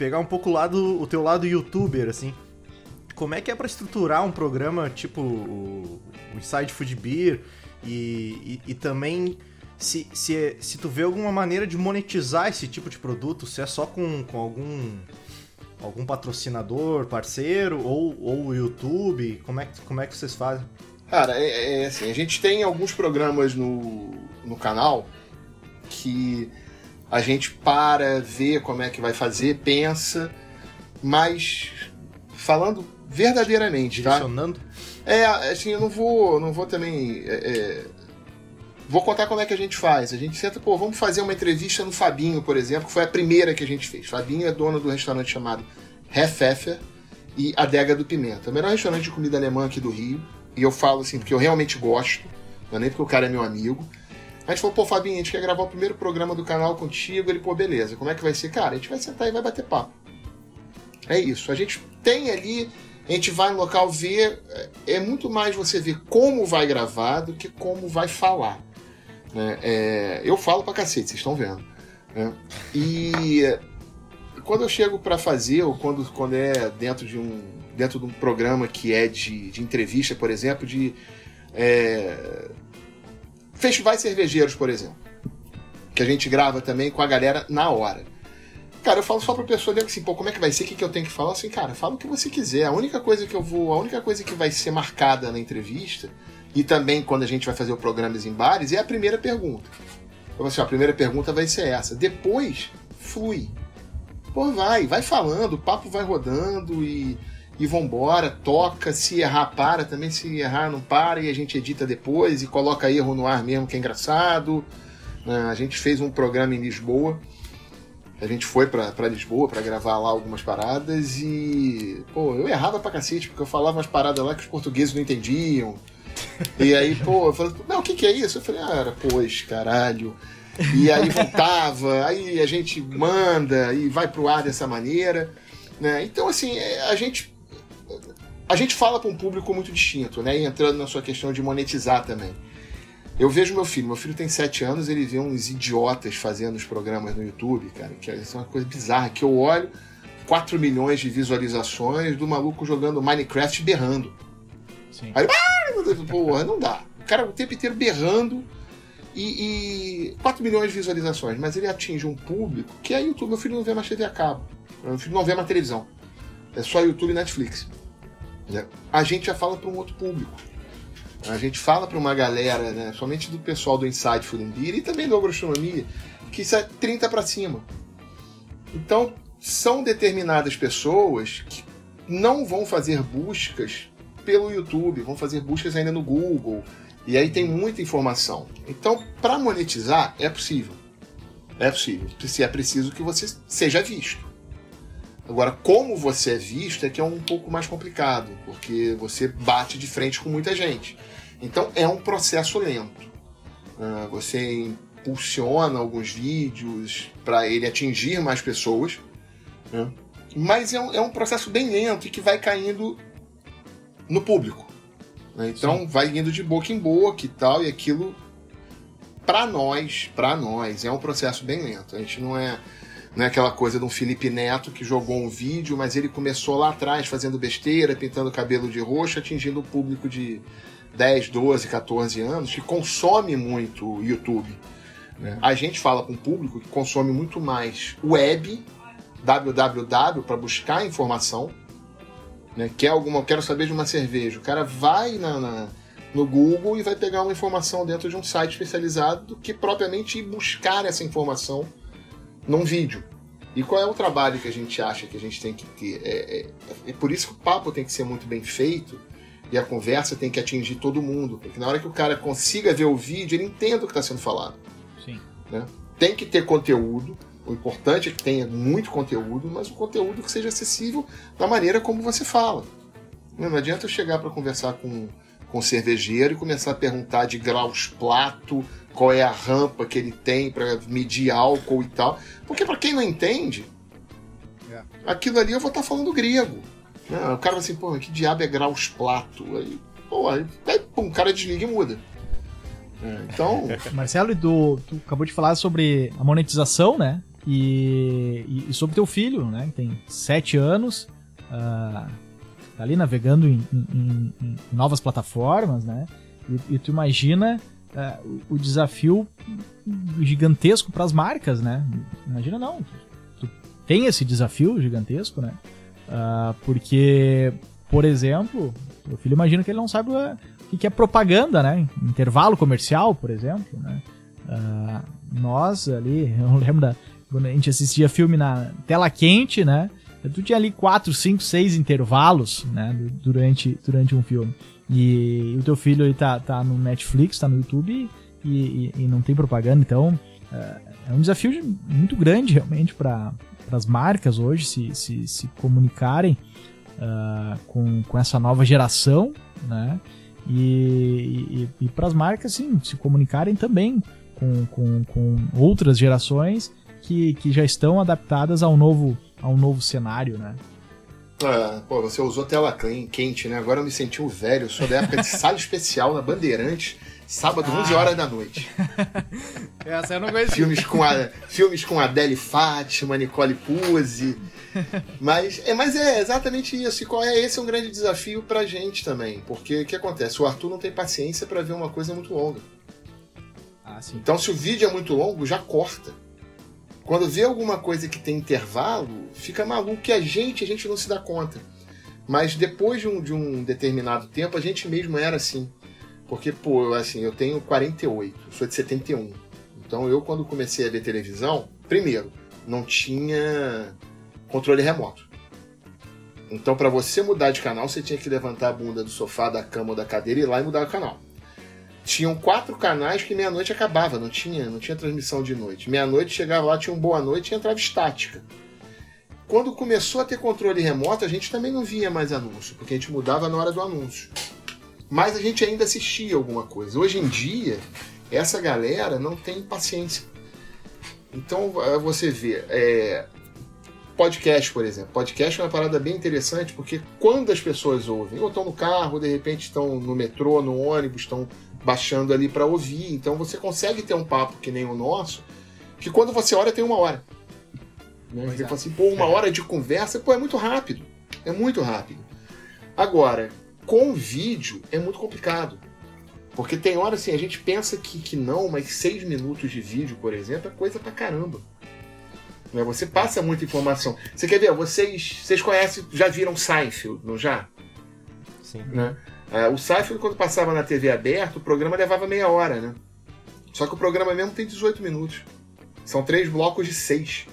[SPEAKER 1] pegar um pouco o lado, o teu lado youtuber, assim. Como é que é pra estruturar um programa tipo o, o Inside Food Beer e, e, e também se, se, é- se tu vê alguma maneira de monetizar esse tipo de produto, se é só com, com algum algum patrocinador, parceiro ou, ou o YouTube, como é, que, como é que vocês fazem?
[SPEAKER 3] Cara, é, é assim, a gente tem alguns programas no, no canal que a gente para, vê como é que vai fazer, pensa, mas falando verdadeiramente, tá?
[SPEAKER 1] Direcionando?
[SPEAKER 3] É, assim, eu não vou, não vou também. é, é, vou contar como é que a gente faz. A gente senta, pô, vamos fazer uma entrevista no Fabinho, por exemplo, que foi a primeira que a gente fez. Fabinho é dono do restaurante chamado Hefefer e Adega do Pimenta. É o melhor restaurante de comida alemã aqui do Rio. E eu falo assim, porque eu realmente gosto, não é nem porque o cara é meu amigo. A gente falou, pô, Fabinho, a gente quer gravar o primeiro programa do canal contigo. Ele, pô, beleza, como é que vai ser? Cara, a gente vai sentar e vai bater papo. É isso. A gente tem ali, a gente vai no local ver. É muito mais você ver como vai gravar do que como vai falar. né? É, eu falo pra cacete, vocês estão vendo. né? E quando eu chego pra fazer, ou quando, quando é dentro de um dentro de um programa que é de, de entrevista, por exemplo, de é, festivais cervejeiros, por exemplo, que a gente grava também com a galera na hora. Cara, eu falo só pra pessoa ler assim, pô, como é que vai ser? O que, que eu tenho que falar? Assim, cara, fala o que você quiser. A única coisa que eu vou. A única coisa que vai ser marcada na entrevista, e também quando a gente vai fazer o programas em bares, é a primeira pergunta. Então, assim, ó, a primeira pergunta vai ser essa. Depois, flui. Pô, vai, vai falando, o papo vai rodando e, e vambora, toca, se errar, para, também se errar, não para, e a gente edita depois e coloca erro no ar mesmo, que é engraçado. né? A gente fez um programa em Lisboa. A gente foi pra Lisboa pra gravar lá algumas paradas e. Pô, eu errava pra cacete, porque eu falava umas paradas lá que os portugueses não entendiam. E aí, pô, eu falei, não, o que, que é isso? Eu falei, ah, era, pois, caralho. E aí voltava, aí a gente manda e vai pro ar dessa maneira. Né? Então, assim, é, a gente. A gente fala para um público muito distinto, né? E entrando na sua questão de monetizar também. Eu vejo meu filho, meu filho tem 7 anos, ele vê uns idiotas fazendo os programas no YouTube, cara, que é uma coisa bizarra, que eu olho 4 milhões de visualizações do maluco jogando Minecraft berrando.
[SPEAKER 2] Sim.
[SPEAKER 3] Aí, ah, porra, não dá. O cara o tempo inteiro berrando e, e 4 milhões de visualizações, mas ele atinge um público que é YouTube. Meu filho não vê mais TV a cabo, meu filho não vê mais televisão. É só YouTube e Netflix. Né? A gente já fala para um outro público. A gente fala para uma galera, né, somente do pessoal do Inside Food Beer e também do Agroastronomia, que isso é 30 para cima. Então, são determinadas pessoas que não vão fazer buscas pelo YouTube, vão fazer buscas ainda no Google. E aí tem muita informação. Então, para monetizar, é possível. É possível. Se é preciso que você seja visto. Agora, como você é visto é que é um pouco mais complicado, porque você bate de frente com muita gente. Então, é um processo lento. Ah, Você impulsiona alguns vídeos para ele atingir mais pessoas, né? mas é um, é um processo bem lento e que vai caindo no público. né? Então, vai indo de boca em boca e tal, e aquilo para nós, para nós, é um processo bem lento. A gente não é não é aquela coisa de um Felipe Neto que jogou um vídeo, mas ele começou lá atrás fazendo besteira, pintando cabelo de roxo, atingindo o público de 10, 12, 14 anos, que consome muito o YouTube. Né? A gente fala com um público que consome muito mais web, www, para buscar informação. Né? Quer alguma, quero saber de uma cerveja. O cara vai na, na, no Google e vai pegar uma informação dentro de um site especializado do que propriamente ir buscar essa informação num vídeo. E qual é o trabalho que a gente acha que a gente tem que ter? É, é, é, por isso que o papo tem que ser muito bem feito e a conversa tem que atingir todo mundo. Porque na hora que o cara consiga ver o vídeo, ele entenda o que está sendo falado.
[SPEAKER 2] Sim.
[SPEAKER 3] Né? Tem que ter conteúdo. O importante é que tenha muito conteúdo, mas o conteúdo que seja acessível da maneira como você fala. Não adianta eu chegar para conversar com, com cervejeiro e começar a perguntar de graus plato, qual é a rampa que ele tem para medir álcool e tal. Porque para quem não entende, é. aquilo ali eu vou estar tá falando grego. Né? O cara vai assim, pô, que diabo é graus plato? Aí, pô, aí, aí pum, o cara desliga e muda. É, então.
[SPEAKER 2] Marcelo, tu, tu acabou de falar sobre a monetização, né? E, e, sobre teu filho, né? Que tem sete anos, uh, tá ali navegando em, em, em novas plataformas, né? E, e tu imagina é, o, desafio gigantesco para as marcas, né? Imagina não, tu tem esse desafio gigantesco, né? Uh, porque, por exemplo, o filho imagina que ele não sabe o que é propaganda, né? Intervalo comercial, por exemplo, né? Uh, nós ali, eu lembro da, quando a gente assistia filme na tela quente, né? Tu tinha ali quatro, cinco, seis intervalos, né? Durante, durante um filme. E, o teu filho ele tá, tá no Netflix, tá no YouTube e, e, e não tem propaganda, então é, é um desafio muito grande realmente para as marcas hoje se, se, se comunicarem uh, com, com essa nova geração, né? E, e, e para as marcas, sim, se comunicarem também com, com, com outras gerações que, que já estão adaptadas ao novo, ao novo cenário, né?
[SPEAKER 3] Ah, pô, você usou tela quente, né? Agora eu me senti um velho. Sou da época de sala especial na Bandeirantes, sábado, ah. 11 horas da noite.
[SPEAKER 2] Essa eu não conheci.
[SPEAKER 3] Filmes com, a, filmes com Adele Fátima, Nicole Puzzi. Mas é, mas é exatamente isso. E qual é? Esse é um grande desafio pra gente também. Porque o que acontece? O Arthur não tem paciência para ver uma coisa muito longa.
[SPEAKER 2] Ah,
[SPEAKER 3] então, se o vídeo é muito longo, já corta. Quando vê alguma coisa que tem intervalo, fica maluco que a gente, a gente não se dá conta. Mas depois de um, de um determinado tempo, a gente mesmo era assim. Porque, pô, assim, eu tenho 48, sou de 71. Então eu, quando comecei a ver televisão, primeiro, não tinha controle remoto. Então, para você mudar de canal, você tinha que levantar a bunda do sofá, da cama ou da cadeira e ir lá e mudar o canal tinham quatro canais que meia-noite acabava, não tinha, não tinha transmissão de noite. Meia-noite chegava lá, tinha um boa noite e entrava estática. Quando começou a ter controle remoto, a gente também não via mais anúncio, porque a gente mudava na hora do anúncio. Mas a gente ainda assistia alguma coisa. Hoje em dia, essa galera não tem paciência. Então você vê, é, podcast, por exemplo. Podcast é uma parada bem interessante porque quando as pessoas ouvem, ou estão no carro, ou de repente estão no metrô, no ônibus, estão baixando ali para ouvir. Então você consegue ter um papo que nem o nosso, que quando você olha tem uma hora. Né? Você é. fala assim, pô, uma é. hora de conversa, pô, é muito rápido. É muito rápido. Agora, com vídeo é muito complicado. Porque tem hora assim, a gente pensa que, que não, mas seis minutos de vídeo, por exemplo, é coisa pra caramba. Né? Você passa muita informação. Você quer ver? Vocês, vocês conhecem, já viram Seinfeld, não já?
[SPEAKER 1] Sim.
[SPEAKER 3] Né? É, o Seinfeld, quando passava na TV aberta, o programa levava meia hora, né? Só que o programa mesmo tem 18 minutos. São três blocos de seis.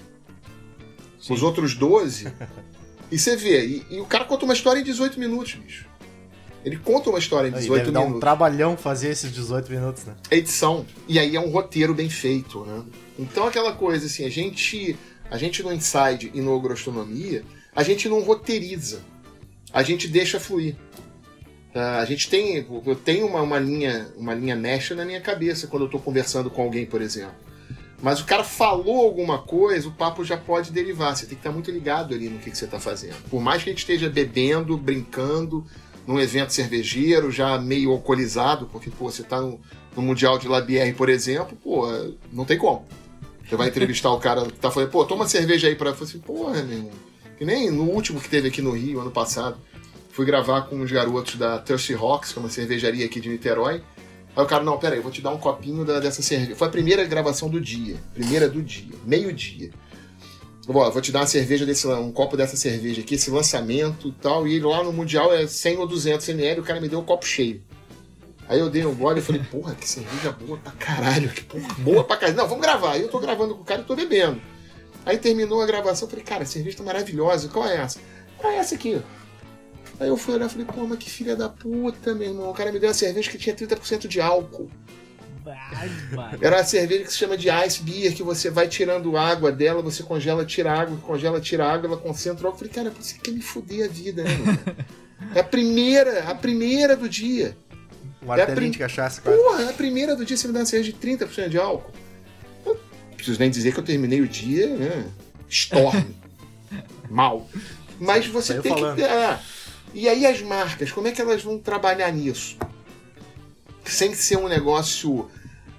[SPEAKER 3] Sim. Os outros 12. e você vê, e, e, o cara conta uma história em 18 minutos, bicho. Ele conta uma história em 18 deve minutos. Dá
[SPEAKER 1] um trabalhão fazer esses 18 minutos, né?
[SPEAKER 3] Edição. E aí é um roteiro bem feito, né? Então aquela coisa assim, a gente, a gente no Inside e no Agroastronomia, a gente não roteiriza. A gente deixa fluir. Uh, a gente tem, eu tenho uma, uma linha, uma linha mecha na minha cabeça quando eu estou conversando com alguém, por exemplo. Mas o cara falou alguma coisa, o papo já pode derivar. Você tem que estar muito ligado ali no que, que você está fazendo. Por mais que a gente esteja bebendo, brincando, num evento cervejeiro, já meio alcoolizado, porque pô, você está no Mundial de Labier, por exemplo, pô, não tem como. Você vai entrevistar o cara que tá falando, pô, toma cerveja aí pra. Eu falei assim, porra, meu. Que nem no último que teve aqui no Rio, ano passado. Fui gravar com os garotos da Thirsty Rocks, que é uma cervejaria aqui de Niterói. Aí o cara, não, peraí, eu vou te dar um copinho da, dessa cerveja. Foi a primeira gravação do dia. Primeira do dia. Meio-dia. Vou, vou te dar uma cerveja desse, um copo dessa cerveja aqui, esse lançamento e tal. E lá no Mundial é 100 ou 200 ml, o cara me deu um copo cheio. Aí eu dei um gole e falei, porra, que cerveja boa pra caralho, que porra boa pra caralho. Não, vamos gravar. Aí eu tô gravando com o cara e tô bebendo. Aí terminou a gravação, falei, cara, a cerveja tá maravilhosa, qual é essa? Ah, essa aqui. Aí eu fui olhar e falei, pô, mas que filha da puta, meu irmão. O cara me deu uma cerveja que tinha 30% de álcool. Era uma cerveja que se chama de ice beer, que você vai tirando água dela, você congela, tira água, congela, tira água, ela concentra álcool. Eu falei, cara, você quer me fuder a vida, né, mano? É a primeira, a primeira do dia.
[SPEAKER 1] Um é prim... de cachaça, quase.
[SPEAKER 3] Porra, é a primeira do dia você me dá uma cerveja de 30% de álcool. Eu não preciso nem dizer que eu terminei o dia, né? Storm. Mal. Mas você Saiu tem falando. que. Ah, e aí as marcas, como é que elas vão trabalhar nisso? Sem ser um negócio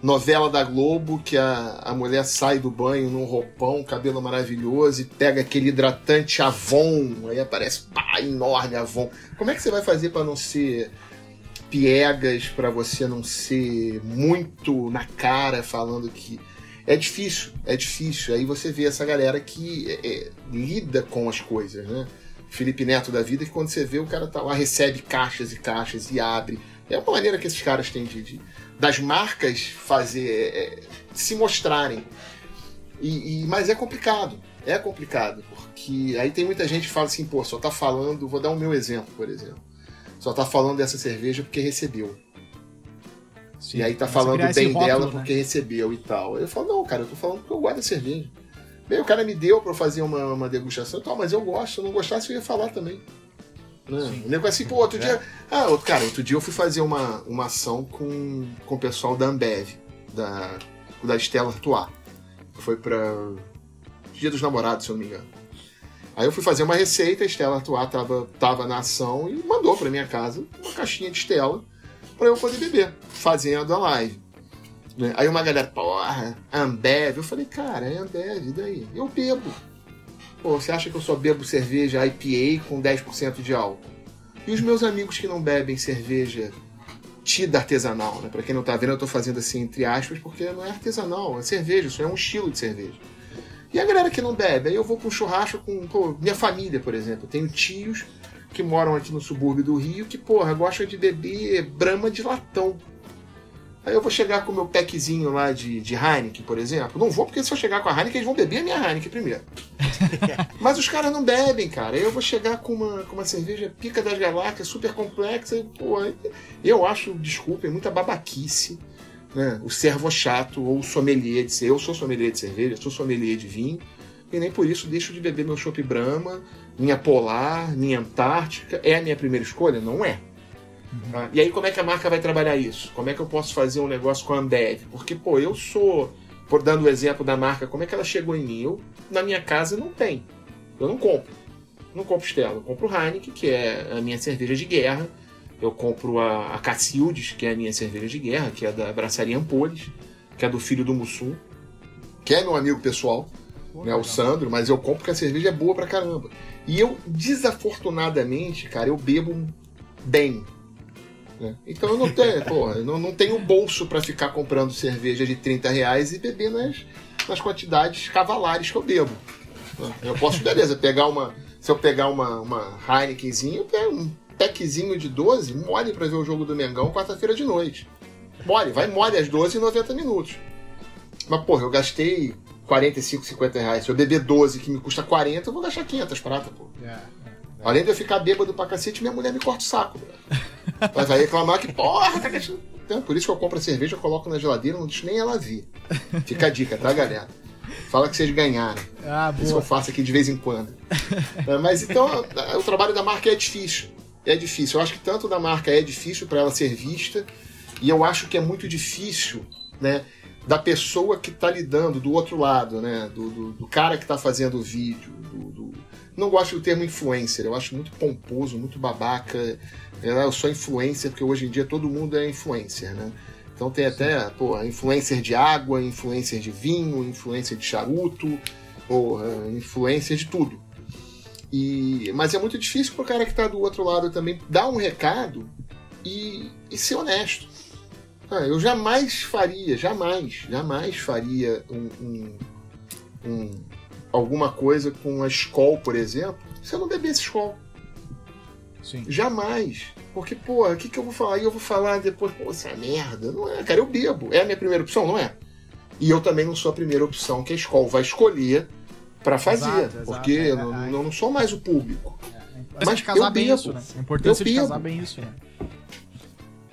[SPEAKER 3] novela da Globo que a, a mulher sai do banho num roupão, cabelo maravilhoso e pega aquele hidratante Avon, aí aparece pá, enorme Avon. Como é que você vai fazer para não ser piegas, para você não ser muito na cara falando que é difícil, é difícil. Aí você vê essa galera que é, é, lida com as coisas, né? Felipe Neto da vida, que quando você vê o cara tá lá, recebe caixas e caixas e abre. É uma maneira que esses caras têm de, de das marcas fazer é, se mostrarem. E, e, mas é complicado, é complicado, porque aí tem muita gente que fala assim, pô, só tá falando, vou dar o um meu exemplo, por exemplo. Só tá falando dessa cerveja porque recebeu. Sim, e aí tá falando bem rótulo, dela né? porque recebeu e tal. Eu falo, não, cara, eu tô falando porque eu gosto da cerveja. Bem, o cara me deu para fazer uma, uma degustação e tal, mas eu gosto, se eu não gostasse eu ia falar também. Né? O negócio assim, pô, outro é. dia. Ah, outro, cara, outro dia eu fui fazer uma, uma ação com, com o pessoal da Ambev, da, da Estela Artois. Foi pra. Dia dos Namorados, se eu não me engano. Aí eu fui fazer uma receita, a Estela Artois tava, tava na ação e mandou pra minha casa uma caixinha de Estela para eu poder beber, fazendo a live. Né? Aí uma galera, porra, Ambev. Eu falei, cara, é Ambev, e daí? Eu bebo. Pô, você acha que eu só bebo cerveja IPA com 10% de álcool? E os meus amigos que não bebem cerveja tida artesanal, né? Pra quem não tá vendo, eu tô fazendo assim entre aspas, porque não é artesanal, é cerveja, isso é um estilo de cerveja. E a galera que não bebe, aí eu vou um churrasco com pô, minha família, por exemplo. Eu tenho tios que moram aqui no subúrbio do Rio que, porra, gostam de beber brama de latão. Aí eu vou chegar com o meu packzinho lá de, de Heineken, por exemplo. Não vou, porque se eu chegar com a Heineken, eles vão beber a minha Heineken primeiro. Mas os caras não bebem, cara. Aí eu vou chegar com uma, com uma cerveja pica das galáxias, super complexa. E, pô, eu acho, desculpem, muita babaquice. Né? O servo chato ou o sommelier de ser. Eu sou sommelier de cerveja, sou sommelier de vinho. E nem por isso deixo de beber meu chopp Brahma, minha Polar, minha Antártica. É a minha primeira escolha? Não é. Uhum. Tá? E aí, como é que a marca vai trabalhar isso? Como é que eu posso fazer um negócio com a Ambev? Porque, pô, eu sou, por dando o exemplo da marca, como é que ela chegou em mim? Eu, na minha casa, não tem. Eu não compro. Não compro Stella. Eu compro Heineken, que é a minha cerveja de guerra. Eu compro a, a Cacildes, que é a minha cerveja de guerra, que é da Braçaria Ampoles, que é do filho do Mussum, que é meu amigo pessoal, Pô, né, o Sandro, mas eu compro porque a cerveja é boa pra caramba. E eu, desafortunadamente, cara, eu bebo bem. Né? Então eu não tenho, porra, eu não, tenho bolso para ficar comprando cerveja de 30 reais e beber nas, nas quantidades cavalares que eu bebo. Né? Eu posso, beleza, pegar uma. Se eu pegar uma, uma Heinekenzinha, eu pego um packzinho de 12, mole para ver o jogo do Mengão quarta-feira de noite. Mole, vai mole às 12 e 90 minutos. Mas, porra, eu gastei 45, 50 reais. Se eu beber 12 que me custa 40, eu vou gastar 500 prata, pô. É, é, é. Além de eu ficar bêbado pra cacete, minha mulher me corta o saco, bro. Mas vai reclamar que, porra, tá gastando. Então, por isso que eu compro a cerveja, eu coloco na geladeira, não deixo nem ela vir. Fica a dica, tá, galera? Fala que vocês ganharam. Ah, boa. Isso eu faço aqui de vez em quando. é, mas então, o trabalho da marca é difícil. É difícil. Eu acho que tanto da marca é difícil para ela ser vista, e eu acho que é muito difícil, né? Da pessoa que está lidando do outro lado, né? Do, do, do cara que está fazendo o vídeo. Do, do... Não gosto do termo influencer, eu acho muito pomposo, muito babaca. Eu sou influencer, porque hoje em dia todo mundo é influencer, né? Então tem até, pô, influencer de água, influencer de vinho, influencer de charuto, ou influencer de tudo. E, mas é muito difícil pro cara que tá do outro lado também dar um recado e, e ser honesto. Ah, eu jamais faria, jamais, jamais faria um, um, um, alguma coisa com a escola, por exemplo, se eu não bebesse escola.
[SPEAKER 2] Sim.
[SPEAKER 3] Jamais. Porque, pô, o que, que eu vou falar? E eu vou falar depois, pô, essa merda. Não é, cara, eu bebo. É a minha primeira opção, não é? E eu também não sou a primeira opção que a escola vai escolher para fazer. Exato, porque exato, é, eu, não, é, eu não sou mais o público.
[SPEAKER 2] É, é Mas casar eu bem bebo. isso, né? A importância de casar bem isso, né?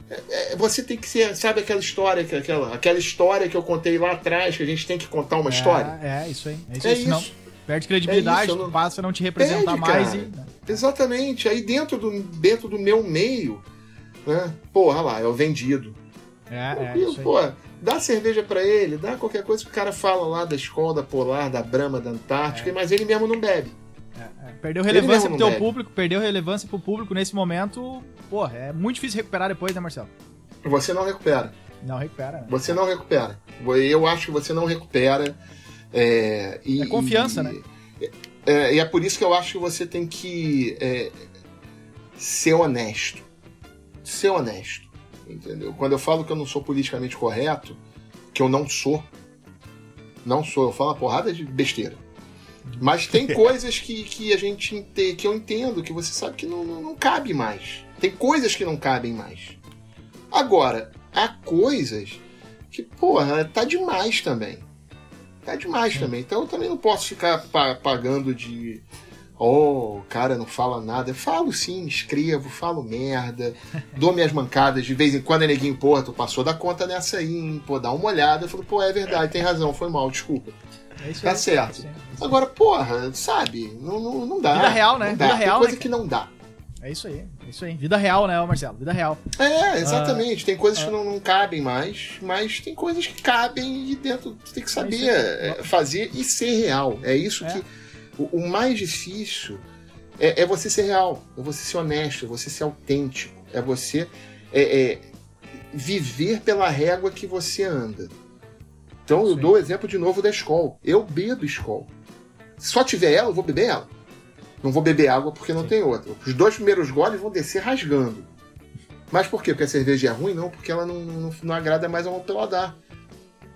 [SPEAKER 3] É, é, você tem que ser, sabe aquela história, aquela, aquela história que eu contei lá atrás, que a gente tem que contar uma
[SPEAKER 2] é,
[SPEAKER 3] história?
[SPEAKER 2] É, isso aí. É isso, é isso. Não, perde credibilidade, é isso, não... passa a não te representar perde, mais. E...
[SPEAKER 3] Exatamente. Aí dentro do, dentro do meu meio, né? Porra lá, é o vendido.
[SPEAKER 2] É, é. Isso
[SPEAKER 3] pô, dá cerveja para ele, dá qualquer coisa que o cara fala lá da escola da Polar, da Brahma, da Antártica, é. mas ele mesmo não bebe.
[SPEAKER 2] É, é. Perdeu relevância pro teu público, perdeu relevância pro público nesse momento. Porra, é muito difícil recuperar depois, né, Marcelo?
[SPEAKER 3] Você não recupera.
[SPEAKER 2] Não recupera. Né?
[SPEAKER 3] Você não recupera. Eu acho que você não recupera. É, e,
[SPEAKER 2] é confiança, e, né?
[SPEAKER 3] É, e é por isso que eu acho que você tem que é, ser honesto. Ser honesto. Entendeu? Quando eu falo que eu não sou politicamente correto, que eu não sou, não sou, eu falo uma porrada de besteira. Mas tem coisas que, que a gente que eu entendo, que você sabe que não, não, não cabe mais. Tem coisas que não cabem mais. Agora, há coisas que, porra, tá demais também. Tá demais também. Então eu também não posso ficar pagando de. Oh, o cara não fala nada. Eu falo sim, escrevo, falo merda, dou minhas mancadas. De vez em quando é neguinho, porra, tu passou da conta nessa aí, hein? Pô, dá uma olhada. Eu falo, pô, é verdade, tem razão, foi mal, desculpa. É tá aí, certo. É Agora, porra, sabe? Não, não, não dá.
[SPEAKER 2] Vida real, né?
[SPEAKER 3] Vida real. Tem coisa né? que não dá.
[SPEAKER 2] É isso aí, é isso aí. Vida real, né, Marcelo? Vida real.
[SPEAKER 3] É, exatamente. tem coisas que não, não, cabem mais, mas tem coisas que cabem e dentro você tem que saber é fazer e ser real. É isso é. que. O, o, mais difícil é, é, você ser real, é você ser honesto, é você ser autêntico, é você é, é viver pela régua que você anda. Então eu dou o exemplo de novo da escola. Eu bebo escola. Se só tiver ela, eu vou beber ela. Não vou beber água porque não Sim. tem outra. Os dois primeiros goles vão descer rasgando. Mas por quê? Porque a cerveja é ruim? Não, porque ela não, não, não agrada mais ao paladar.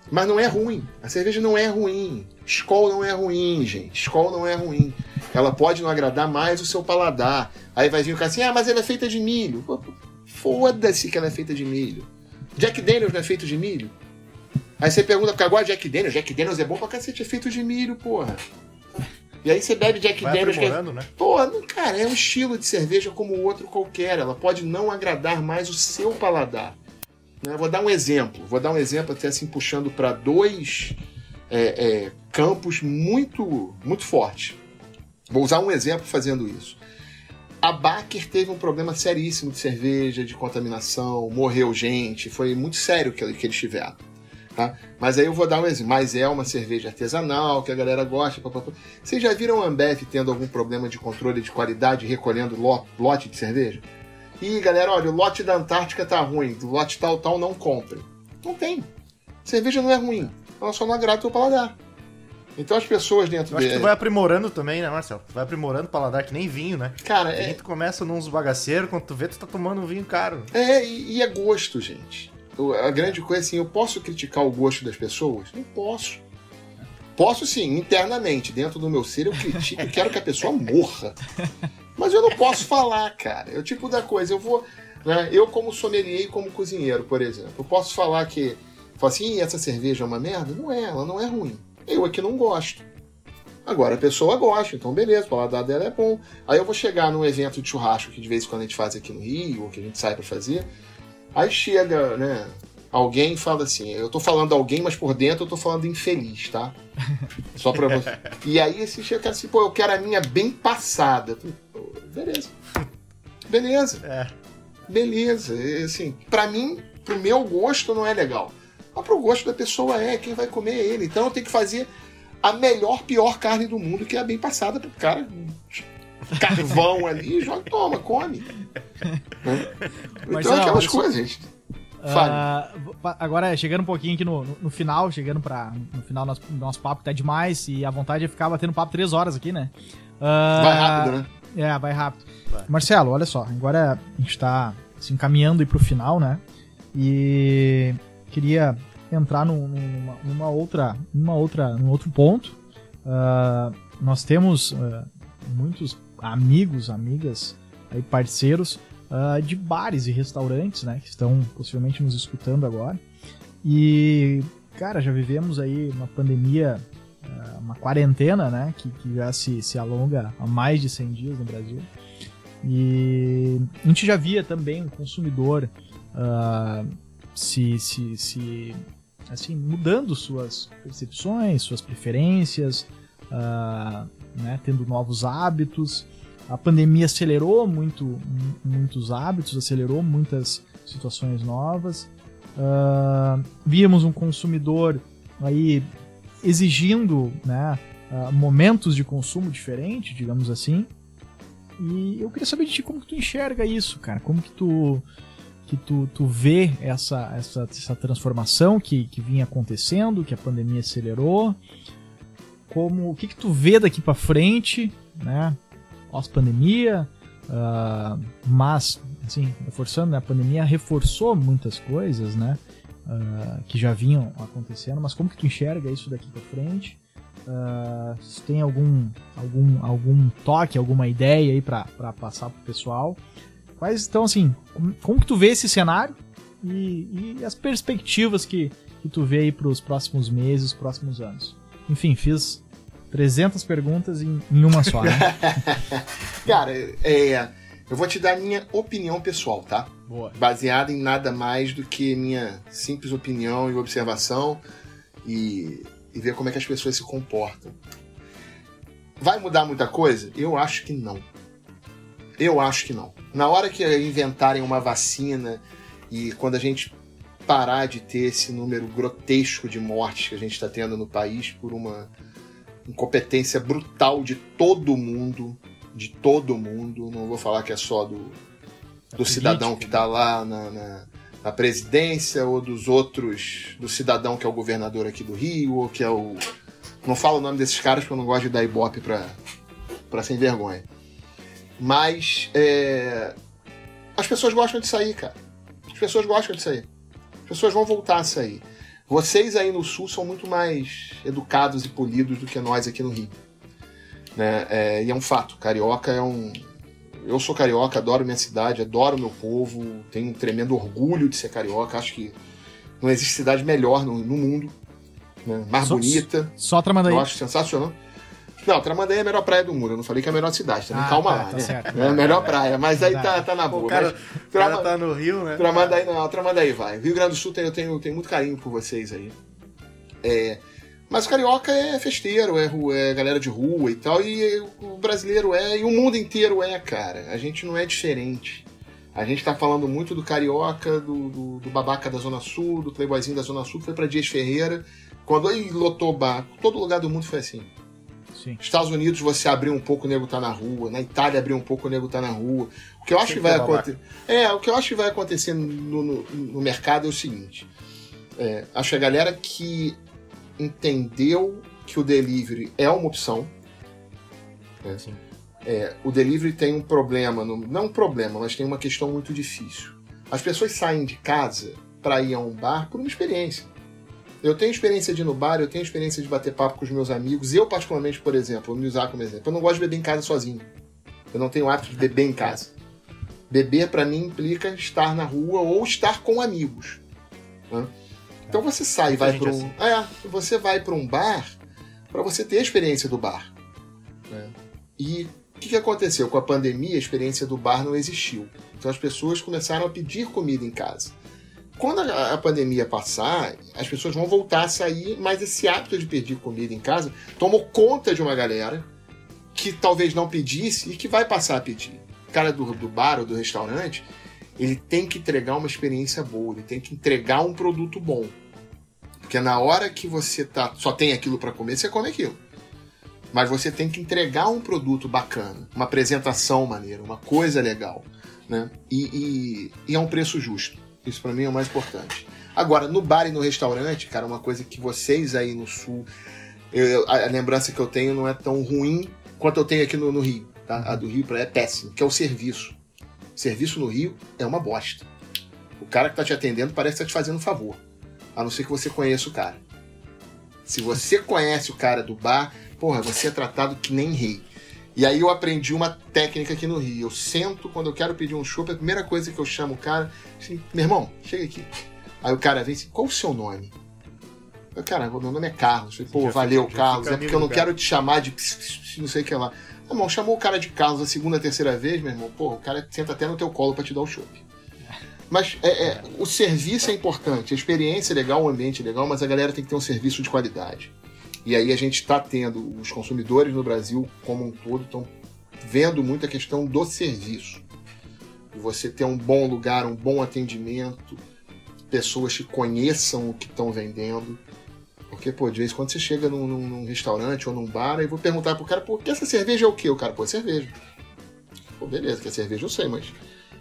[SPEAKER 3] Mas não é ruim. A cerveja não é ruim. Skol não é ruim, gente. Skol não é ruim. Ela pode não agradar mais o seu paladar. Aí vai vir o cara assim, ah, mas ela é feita de milho. Foda-se que ela é feita de milho. Jack Daniels não é feito de milho? Aí você pergunta, porque agora Jack Daniels, Jack Daniels é bom pra cacete, é feito de milho, porra. E aí você bebe Jack Vai Daniels. Que é... né? Pô, cara, é um estilo de cerveja como outro qualquer. Ela pode não agradar mais o seu paladar. Né? Vou dar um exemplo. Vou dar um exemplo até assim puxando para dois é, é, campos muito, muito fortes. Vou usar um exemplo fazendo isso. A Baker teve um problema seríssimo de cerveja, de contaminação, morreu gente, foi muito sério que, que eles tiveram. Tá? Mas aí eu vou dar um exemplo. Mas é uma cerveja artesanal que a galera gosta. Vocês já viram a Ambev tendo algum problema de controle de qualidade recolhendo lote de cerveja? E galera, olha, o lote da Antártica tá ruim, o lote tal, tal, não compre. Não tem. Cerveja não é ruim, ela só não agrada o teu paladar. Então as pessoas dentro
[SPEAKER 1] Eu acho de... que tu vai aprimorando também, né, Marcelo? Tu vai aprimorando o paladar que nem vinho, né?
[SPEAKER 3] Cara,
[SPEAKER 1] a é... tu começa nos bagaceiros, quando tu vê, tu tá tomando um vinho caro.
[SPEAKER 3] É, e, e é gosto, gente a grande coisa é assim, eu posso criticar o gosto das pessoas? Não posso. Posso sim, internamente, dentro do meu ser, eu critico e quero que a pessoa morra. Mas eu não posso falar, cara. É o tipo da coisa, eu vou. Né, eu, como sommelier e como cozinheiro, por exemplo, eu posso falar que. Falar assim, essa cerveja é uma merda? Não é, ela não é ruim. Eu aqui não gosto. Agora a pessoa gosta, então beleza, o paladar dela é bom. Aí eu vou chegar num evento de churrasco que de vez em quando a gente faz aqui no Rio, ou que a gente sai para fazer. Aí chega, né? Alguém fala assim, eu tô falando alguém, mas por dentro eu tô falando infeliz, tá? Só pra você. E aí esse chega assim, pô, eu quero a minha bem passada. Beleza. Beleza. É. Beleza. Assim, pra mim, pro meu gosto não é legal. Mas pro gosto da pessoa é, quem vai comer é ele. Então eu tenho que fazer a melhor, pior carne do mundo, que é a bem passada pro cara carvão ali, joga, toma, come. Né? Então, aquelas coisas, gente.
[SPEAKER 2] Uh, agora, chegando um pouquinho aqui no, no, no final, chegando para no final do nosso, nosso papo, tá demais, e a vontade é ficar batendo papo três horas aqui, né?
[SPEAKER 3] Uh, vai rápido, né?
[SPEAKER 2] É, vai rápido. Vai. Marcelo, olha só, agora a gente tá se encaminhando aí pro final, né? E queria entrar num, numa, numa, outra, numa outra, num outro ponto. Uh, nós temos uh, muitos amigos, amigas, aí parceiros uh, de bares e restaurantes, né, que estão possivelmente nos escutando agora. E, cara, já vivemos aí uma pandemia, uma quarentena, né, que, que já se, se alonga há mais de 100 dias no Brasil. E a gente já via também um consumidor uh, se, se, se assim, mudando suas percepções, suas preferências, uh, né, tendo novos hábitos. A pandemia acelerou muito, muitos hábitos, acelerou muitas situações novas. Uh, víamos um consumidor aí exigindo né, uh, momentos de consumo diferentes, digamos assim. E eu queria saber de ti como que tu enxerga isso, cara. Como que tu que tu, tu vê essa, essa, essa transformação que, que vinha acontecendo, que a pandemia acelerou? Como, o que, que tu vê daqui para frente, né? Pós-pandemia, uh, mas, assim, reforçando, né? a pandemia reforçou muitas coisas, né? Uh, que já vinham acontecendo, mas como que tu enxerga isso daqui para frente? Uh, se tem algum, algum, algum toque, alguma ideia aí para passar pro pessoal. Quais então assim, como, como que tu vê esse cenário e, e as perspectivas que, que tu vê aí para os próximos meses, próximos anos? Enfim, fiz 300 perguntas em, em uma só, né?
[SPEAKER 3] Cara, é, eu vou te dar minha opinião pessoal, tá?
[SPEAKER 2] Boa.
[SPEAKER 3] Baseada em nada mais do que minha simples opinião e observação e, e ver como é que as pessoas se comportam. Vai mudar muita coisa? Eu acho que não. Eu acho que não. Na hora que inventarem uma vacina e quando a gente parar de ter esse número grotesco de mortes que a gente está tendo no país por uma incompetência brutal de todo mundo, de todo mundo, não vou falar que é só do, do cidadão que está lá na, na, na, presidência ou dos outros, do cidadão que é o governador aqui do Rio, ou que é o. Não falo o nome desses caras porque eu não gosto de dar ibope pra, pra sem vergonha. Mas é, as pessoas gostam de sair, cara. As pessoas gostam de sair. As pessoas vão voltar a sair. Vocês aí no Sul são muito mais educados e polidos do que nós aqui no Rio. Né? É, e é um fato. Carioca é um. Eu sou carioca, adoro minha cidade, adoro meu povo, tenho um tremendo orgulho de ser carioca. Acho que não existe cidade melhor no, no mundo, né? mais só, bonita.
[SPEAKER 2] Só Tramandaí.
[SPEAKER 3] Eu acho sensacional. Não, Tramandaí é a melhor praia do mundo. Eu não falei que é a melhor cidade, também. Ah, Calma tá, lá, tá né? Certo. É a melhor praia, mas aí tá, tá na boa. O
[SPEAKER 1] cara, mas, cara tá no Rio, né?
[SPEAKER 3] Tramandaí não, Tramandaí vai. Rio Grande do Sul tem, eu tenho, tenho muito carinho por vocês aí. É, mas o carioca é festeiro, é, é galera de rua e tal, e o brasileiro é, e o mundo inteiro é, cara. A gente não é diferente. A gente tá falando muito do carioca, do, do, do babaca da Zona Sul, do playboyzinho da Zona Sul, que foi pra Dias Ferreira. Quando ele lotou bar, todo lugar do mundo foi assim.
[SPEAKER 2] Sim.
[SPEAKER 3] Estados Unidos você abriu um pouco, o nego tá na rua. Na Itália abriu um pouco, o nego tá na rua. O que eu acho que vai acontecer. É, o que eu acho que vai acontecer no, no, no mercado é o seguinte. É, acho que a galera que entendeu que o delivery é uma opção. Né? É, o delivery tem um problema, no, não um problema, mas tem uma questão muito difícil. As pessoas saem de casa para ir a um bar por uma experiência. Eu tenho experiência de ir no bar, eu tenho experiência de bater papo com os meus amigos. Eu, particularmente, por exemplo, vou me usar como exemplo, eu não gosto de beber em casa sozinho. Eu não tenho hábito de beber em casa. Beber, para mim, implica estar na rua ou estar com amigos. Né? Então você sai e vai para um. Assim. É, você vai para um bar para você ter a experiência do bar. Né? E o que, que aconteceu? Com a pandemia, a experiência do bar não existiu. Então as pessoas começaram a pedir comida em casa. Quando a, pandemia passar, as pessoas vão voltar a sair, mas esse hábito de pedir comida em casa tomou conta de uma galera que talvez não pedisse e que vai passar a pedir. O cara do, do bar ou do restaurante, ele tem que entregar uma experiência boa, ele tem que entregar um produto bom. Porque na hora que você tá, só tem aquilo para comer, você come aquilo. Mas você tem que entregar um produto bacana, uma apresentação maneira, uma coisa legal. Né? E, e, e é um preço justo. Isso para mim é o mais importante. Agora, no bar e no restaurante, cara, uma coisa que vocês aí no sul, eu, a, a lembrança que eu tenho não é tão ruim quanto eu tenho aqui no, no Rio. Tá? A do Rio é péssimo, que é o serviço. O serviço no Rio é uma bosta. O cara que tá te atendendo parece que tá te fazendo um favor. A não ser que você conheça o cara. Se você conhece o cara do bar, porra, você é tratado que nem rei. E aí eu aprendi uma técnica aqui no Rio. Eu sento quando eu quero pedir um chopp, a primeira coisa que eu chamo o cara, assim, meu irmão, chega aqui. Aí o cara vem assim, qual o seu nome? Eu, cara, meu nome é Carlos. Eu Pô, valeu, fica, Carlos. É porque eu não quero te chamar de não sei o que lá. Meu irmão, chamou o cara de Carlos a segunda, terceira vez, meu irmão, pô, o cara senta até no teu colo para te dar o chopp. Mas é, é, o serviço é importante, a experiência é legal, o ambiente é legal, mas a galera tem que ter um serviço de qualidade. E aí a gente está tendo, os consumidores no Brasil como um todo estão vendo muito a questão do serviço. Você ter um bom lugar, um bom atendimento, pessoas que conheçam o que estão vendendo. Porque, pô, de vez em quando você chega num, num, num restaurante ou num bar e vou perguntar pro cara, pô, que essa cerveja é o quê? O cara, pô, é cerveja. Pô, beleza, que é cerveja eu sei, mas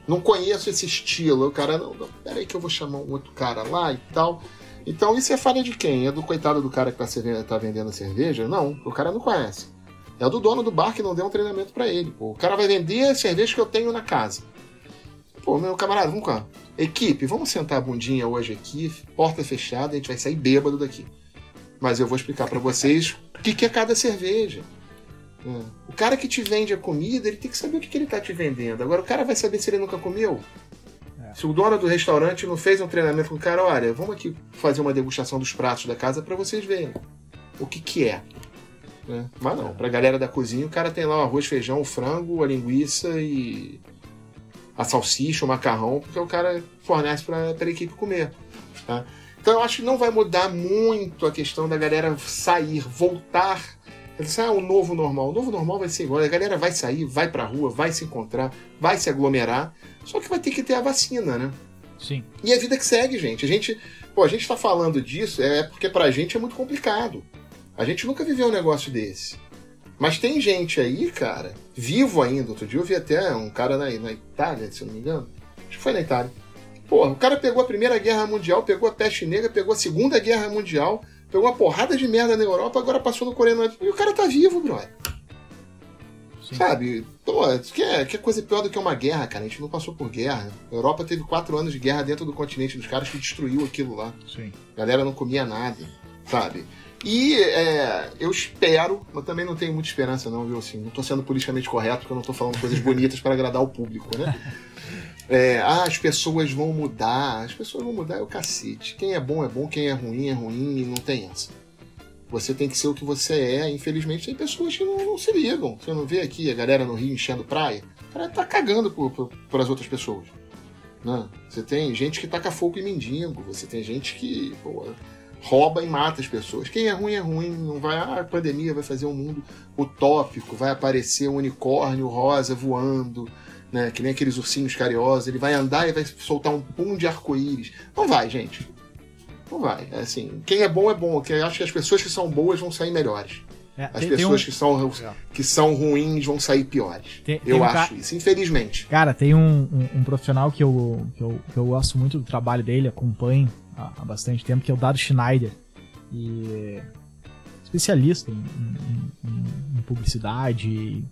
[SPEAKER 3] não conheço esse estilo. O cara, não, não, peraí que eu vou chamar um outro cara lá e tal. Então isso é falha de quem? É do coitado do cara que tá, tá vendendo a cerveja? Não, o cara não conhece. É do dono do bar que não deu um treinamento para ele. Pô. O cara vai vender a cerveja que eu tenho na casa. Pô, meu camarada, vamos cá. Equipe, vamos sentar a bundinha hoje aqui, porta fechada, a gente vai sair bêbado daqui. Mas eu vou explicar para vocês o que, que é cada cerveja. É. O cara que te vende a comida, ele tem que saber o que, que ele tá te vendendo. Agora, o cara vai saber se ele nunca comeu? É. Se o dono do restaurante não fez um treinamento com o cara, olha, vamos aqui fazer uma degustação dos pratos da casa para vocês verem o que que é. Né? Mas não, pra galera da cozinha, o cara tem lá o arroz, feijão, o frango, a linguiça e a salsicha, o macarrão, porque o cara fornece para a equipe comer. Tá? Então eu acho que não vai mudar muito a questão da galera sair, voltar. Dizer, ah, o novo normal. O novo normal vai ser igual. A galera vai sair, vai pra rua, vai se encontrar, vai se aglomerar. Só que vai ter que ter a vacina, né?
[SPEAKER 2] Sim.
[SPEAKER 3] E a vida que segue, gente. A gente, pô, a gente tá falando disso é porque pra gente é muito complicado. A gente nunca viveu um negócio desse. Mas tem gente aí, cara, vivo ainda. Outro dia eu vi até um cara na, na Itália, se eu não me engano. Acho que foi na Itália. Porra, o cara pegou a Primeira Guerra Mundial, pegou a peste negra, pegou a Segunda Guerra Mundial, pegou uma porrada de merda na Europa, agora passou no Coreia E o cara tá vivo, brother. Sim. Sabe? Pô, que é, que é coisa pior do que uma guerra, cara. A gente não passou por guerra. A Europa teve quatro anos de guerra dentro do continente dos caras que destruiu aquilo lá.
[SPEAKER 2] Sim.
[SPEAKER 3] A galera não comia nada, sabe? E é, eu espero, mas também não tenho muita esperança, não, viu? Assim, não tô sendo politicamente correto, porque eu não tô falando coisas bonitas para agradar o público, né? É, ah, as pessoas vão mudar, as pessoas vão mudar é o cacete. Quem é bom é bom, quem é ruim é ruim e não tem essa. Você tem que ser o que você é. Infelizmente, tem pessoas que não, não se ligam. Você não vê aqui a galera no Rio enchendo praia? O cara tá cagando por, por, por as outras pessoas. Né? Você tem gente que taca fogo em mendigo. Você tem gente que pô, rouba e mata as pessoas. Quem é ruim é ruim. Não vai. Ah, a pandemia vai fazer um mundo utópico. Vai aparecer um unicórnio rosa voando né? Que nem aqueles ursinhos carinhosos. Ele vai andar e vai soltar um pum de arco-íris. Não vai, gente. Não vai. É assim, quem é bom é bom. Eu acho que as pessoas que são boas vão sair melhores. É, as tem, pessoas tem um... que, são, que são ruins vão sair piores. Tem, eu acho isso, infelizmente.
[SPEAKER 2] Cara, tem um, um, um, profissional que eu, que, eu, que eu gosto muito do trabalho dele, acompanho há, há bastante tempo, que é o Dado Schneider. E especialista em, em, em publicidade,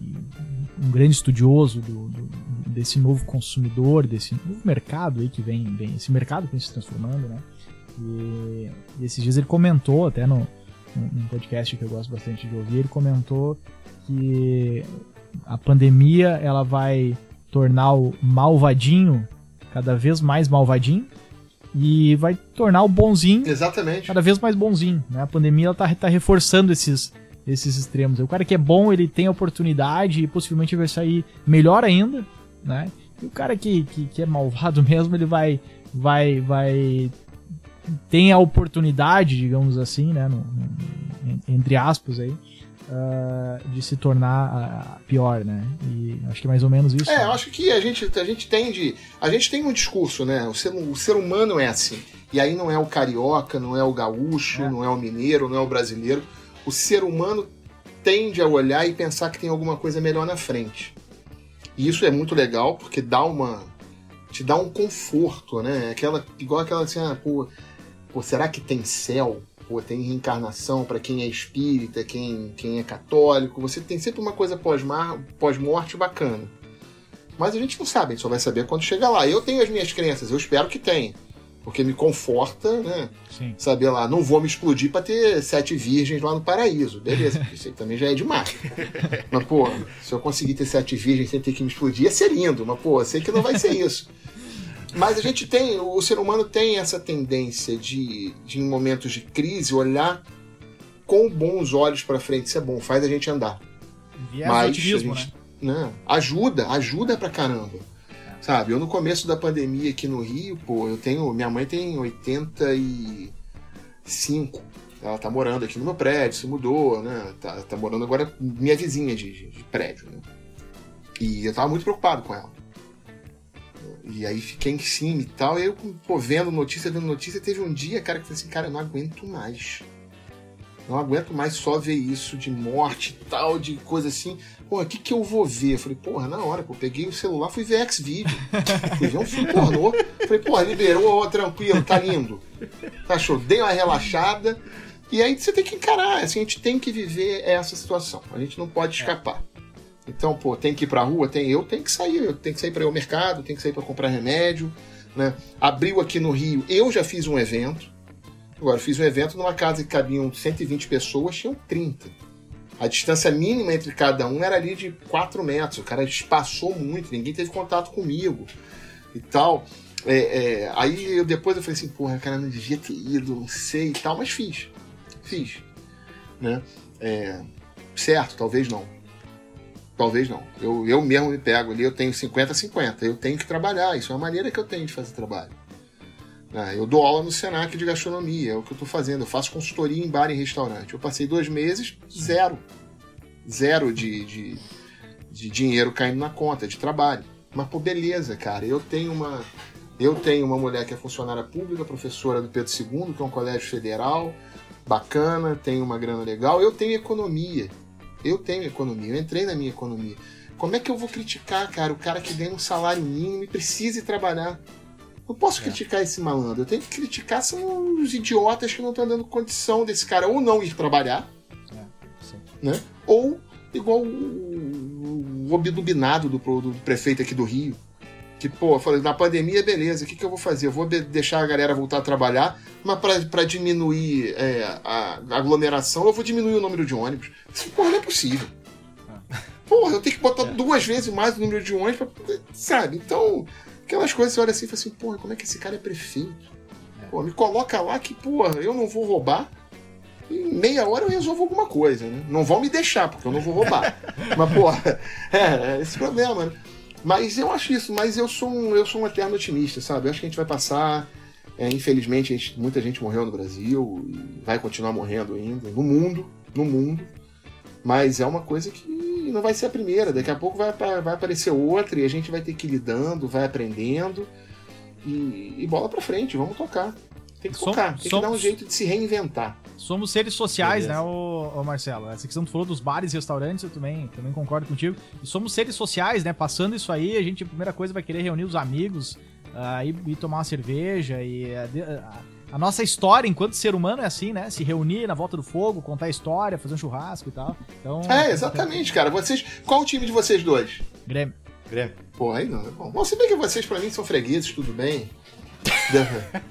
[SPEAKER 2] um grande estudioso do, do, desse novo consumidor, desse novo mercado aí que vem, vem esse mercado que vem se transformando, né? E, e esses dias ele comentou, até no, num podcast que eu gosto bastante de ouvir, ele comentou que a pandemia ela vai tornar o malvadinho cada vez mais malvadinho e vai tornar o bonzinho
[SPEAKER 3] Exatamente.
[SPEAKER 2] cada vez mais bonzinho. Né? A pandemia ela tá, tá reforçando esses, esses extremos. O cara que é bom, ele tem a oportunidade e possivelmente vai sair melhor ainda, né? E o cara que, que, que é malvado mesmo, ele vai vai vai tem a oportunidade, digamos assim, né, no, no, entre aspas aí, uh, de se tornar uh, pior, né? E acho que é mais ou menos isso.
[SPEAKER 3] É, eu acho que a gente, a gente tende. A gente tem um discurso, né? O ser, o ser humano é assim. E aí não é o carioca, não é o gaúcho, é. não é o mineiro, não é o brasileiro o ser humano tende a olhar e pensar que tem alguma coisa melhor na frente. E isso é muito legal porque dá uma te dá um conforto, né? Aquela, igual aquela assim, ah, pô, pô, será que tem céu? Pô, tem reencarnação para quem é espírita, quem, quem é católico. Você tem sempre uma coisa pós-morte bacana. Mas a gente não sabe, a gente só vai saber quando chegar lá. Eu tenho as minhas crenças, eu espero que tenha. Porque me conforta, né? Sim. Saber lá, não vou me explodir para ter sete virgens lá no paraíso. Beleza, isso aí também já é demais. mas, pô, se eu conseguir ter sete virgens sem ter que me explodir, ia ser lindo. Mas, pô, sei que não vai ser isso. Mas a gente tem, o ser humano tem essa tendência de, de em momentos de crise, olhar com bons olhos para frente. Isso é bom, faz a gente andar.
[SPEAKER 2] Viés Mas otimismo,
[SPEAKER 3] gente, né? né? Ajuda, ajuda pra caramba. Sabe, eu no começo da pandemia aqui no Rio, pô, eu tenho. Minha mãe tem 85. Ela tá morando aqui no meu prédio, se mudou, né? Tá, tá morando agora minha vizinha de, de, prédio, né? E eu tava muito preocupado com ela. E aí fiquei em cima e tal. E eu, pô, vendo notícia, vendo notícia, teve um dia, cara, que eu falei assim, cara, eu não aguento mais. Não aguento mais só ver isso de morte e tal, de coisa assim. Pô, o que, que eu vou ver? Eu falei, porra, na hora, pô, peguei o celular, fui ver X-Video. fui ver um filme pornô. Falei, porra, liberou, tranquilo, tá lindo. Tá show. Dei uma relaxada. E aí você tem que encarar, assim, a gente tem que viver essa situação. A gente não pode escapar. Então, pô, tem que ir pra rua? Tem, eu tenho que sair, eu tenho que sair para ir ao mercado, tenho que sair para comprar remédio, né? Abriu aqui no Rio, eu já fiz um evento. Agora, fiz um evento numa casa que cabiam 120 pessoas, tinham 30. A distância mínima entre cada um era ali de 4 metros. O cara espaçou muito, ninguém teve contato comigo e tal. É, é, aí eu, depois eu falei assim, porra, cara, não devia ter ido, não sei e tal, mas fiz. Fiz. Né? É, certo, talvez não. Talvez não. Eu, eu mesmo me pego ali, eu tenho 50-50. Eu tenho que trabalhar. Isso é uma maneira que eu tenho de fazer trabalho. Ah, eu dou aula no Senac de gastronomia, é o que eu estou fazendo. Eu faço consultoria em bar e restaurante. Eu passei dois meses, zero. Zero de, de, de dinheiro caindo na conta, de trabalho. Mas, pô, beleza, cara. Eu tenho uma. Eu tenho uma mulher que é funcionária pública, professora do Pedro II, que é um colégio federal, bacana, tem uma grana legal. Eu tenho economia. Eu tenho economia, eu entrei na minha economia. Como é que eu vou criticar, cara, o cara que ganha um salário mínimo e precisa ir trabalhar? Não posso é. criticar esse malandro. Eu tenho que criticar são os idiotas que não estão dando condição desse cara ou não ir trabalhar, é, né? Ou igual o, o obdubinado do, do prefeito aqui do Rio, que, pô, falei, na pandemia, beleza, o que, que eu vou fazer? Eu vou deixar a galera voltar a trabalhar, mas para diminuir é, a aglomeração, eu vou diminuir o número de ônibus. Isso, porra, não é possível. Porra, eu tenho que botar é. duas vezes mais o número de ônibus, pra, sabe? Então, aquelas coisas você olha assim e fala assim, porra, como é que esse cara é prefeito? Pô, me coloca lá que, porra, eu não vou roubar. Em meia hora eu resolvo alguma coisa, né? Não vão me deixar, porque eu não vou roubar. mas, porra, é, é esse problema, né? Mas eu acho isso, mas eu sou um, eu sou um eterno otimista, sabe? Eu acho que a gente vai passar. É, infelizmente, gente, muita gente morreu no Brasil e vai continuar morrendo ainda, no mundo, no mundo. Mas é uma coisa que não vai ser a primeira. Daqui a pouco vai, vai aparecer outra e a gente vai ter que ir lidando, vai aprendendo. E, e bola pra frente, vamos tocar. Tem que tocar, tem somos, que dar um jeito de se reinventar.
[SPEAKER 2] Somos seres sociais, Beleza. né, ô, ô, Marcelo? Essa questão que tu falou dos bares e restaurantes, eu também, também concordo contigo. E somos seres sociais, né? Passando isso aí, a gente, a primeira coisa, vai querer reunir os amigos, uh, ir, ir, tomar uma cerveja e. Uh, a nossa história enquanto ser humano é assim, né? Se reunir na volta do fogo, contar a história, fazer um churrasco e tal. Então,
[SPEAKER 3] é, exatamente, cara. Vocês. Qual o time de vocês dois?
[SPEAKER 2] Grêmio.
[SPEAKER 1] Grêmio.
[SPEAKER 3] Pô, aí não. É bom, bom, se bem que vocês, pra mim, são fregueses, tudo bem.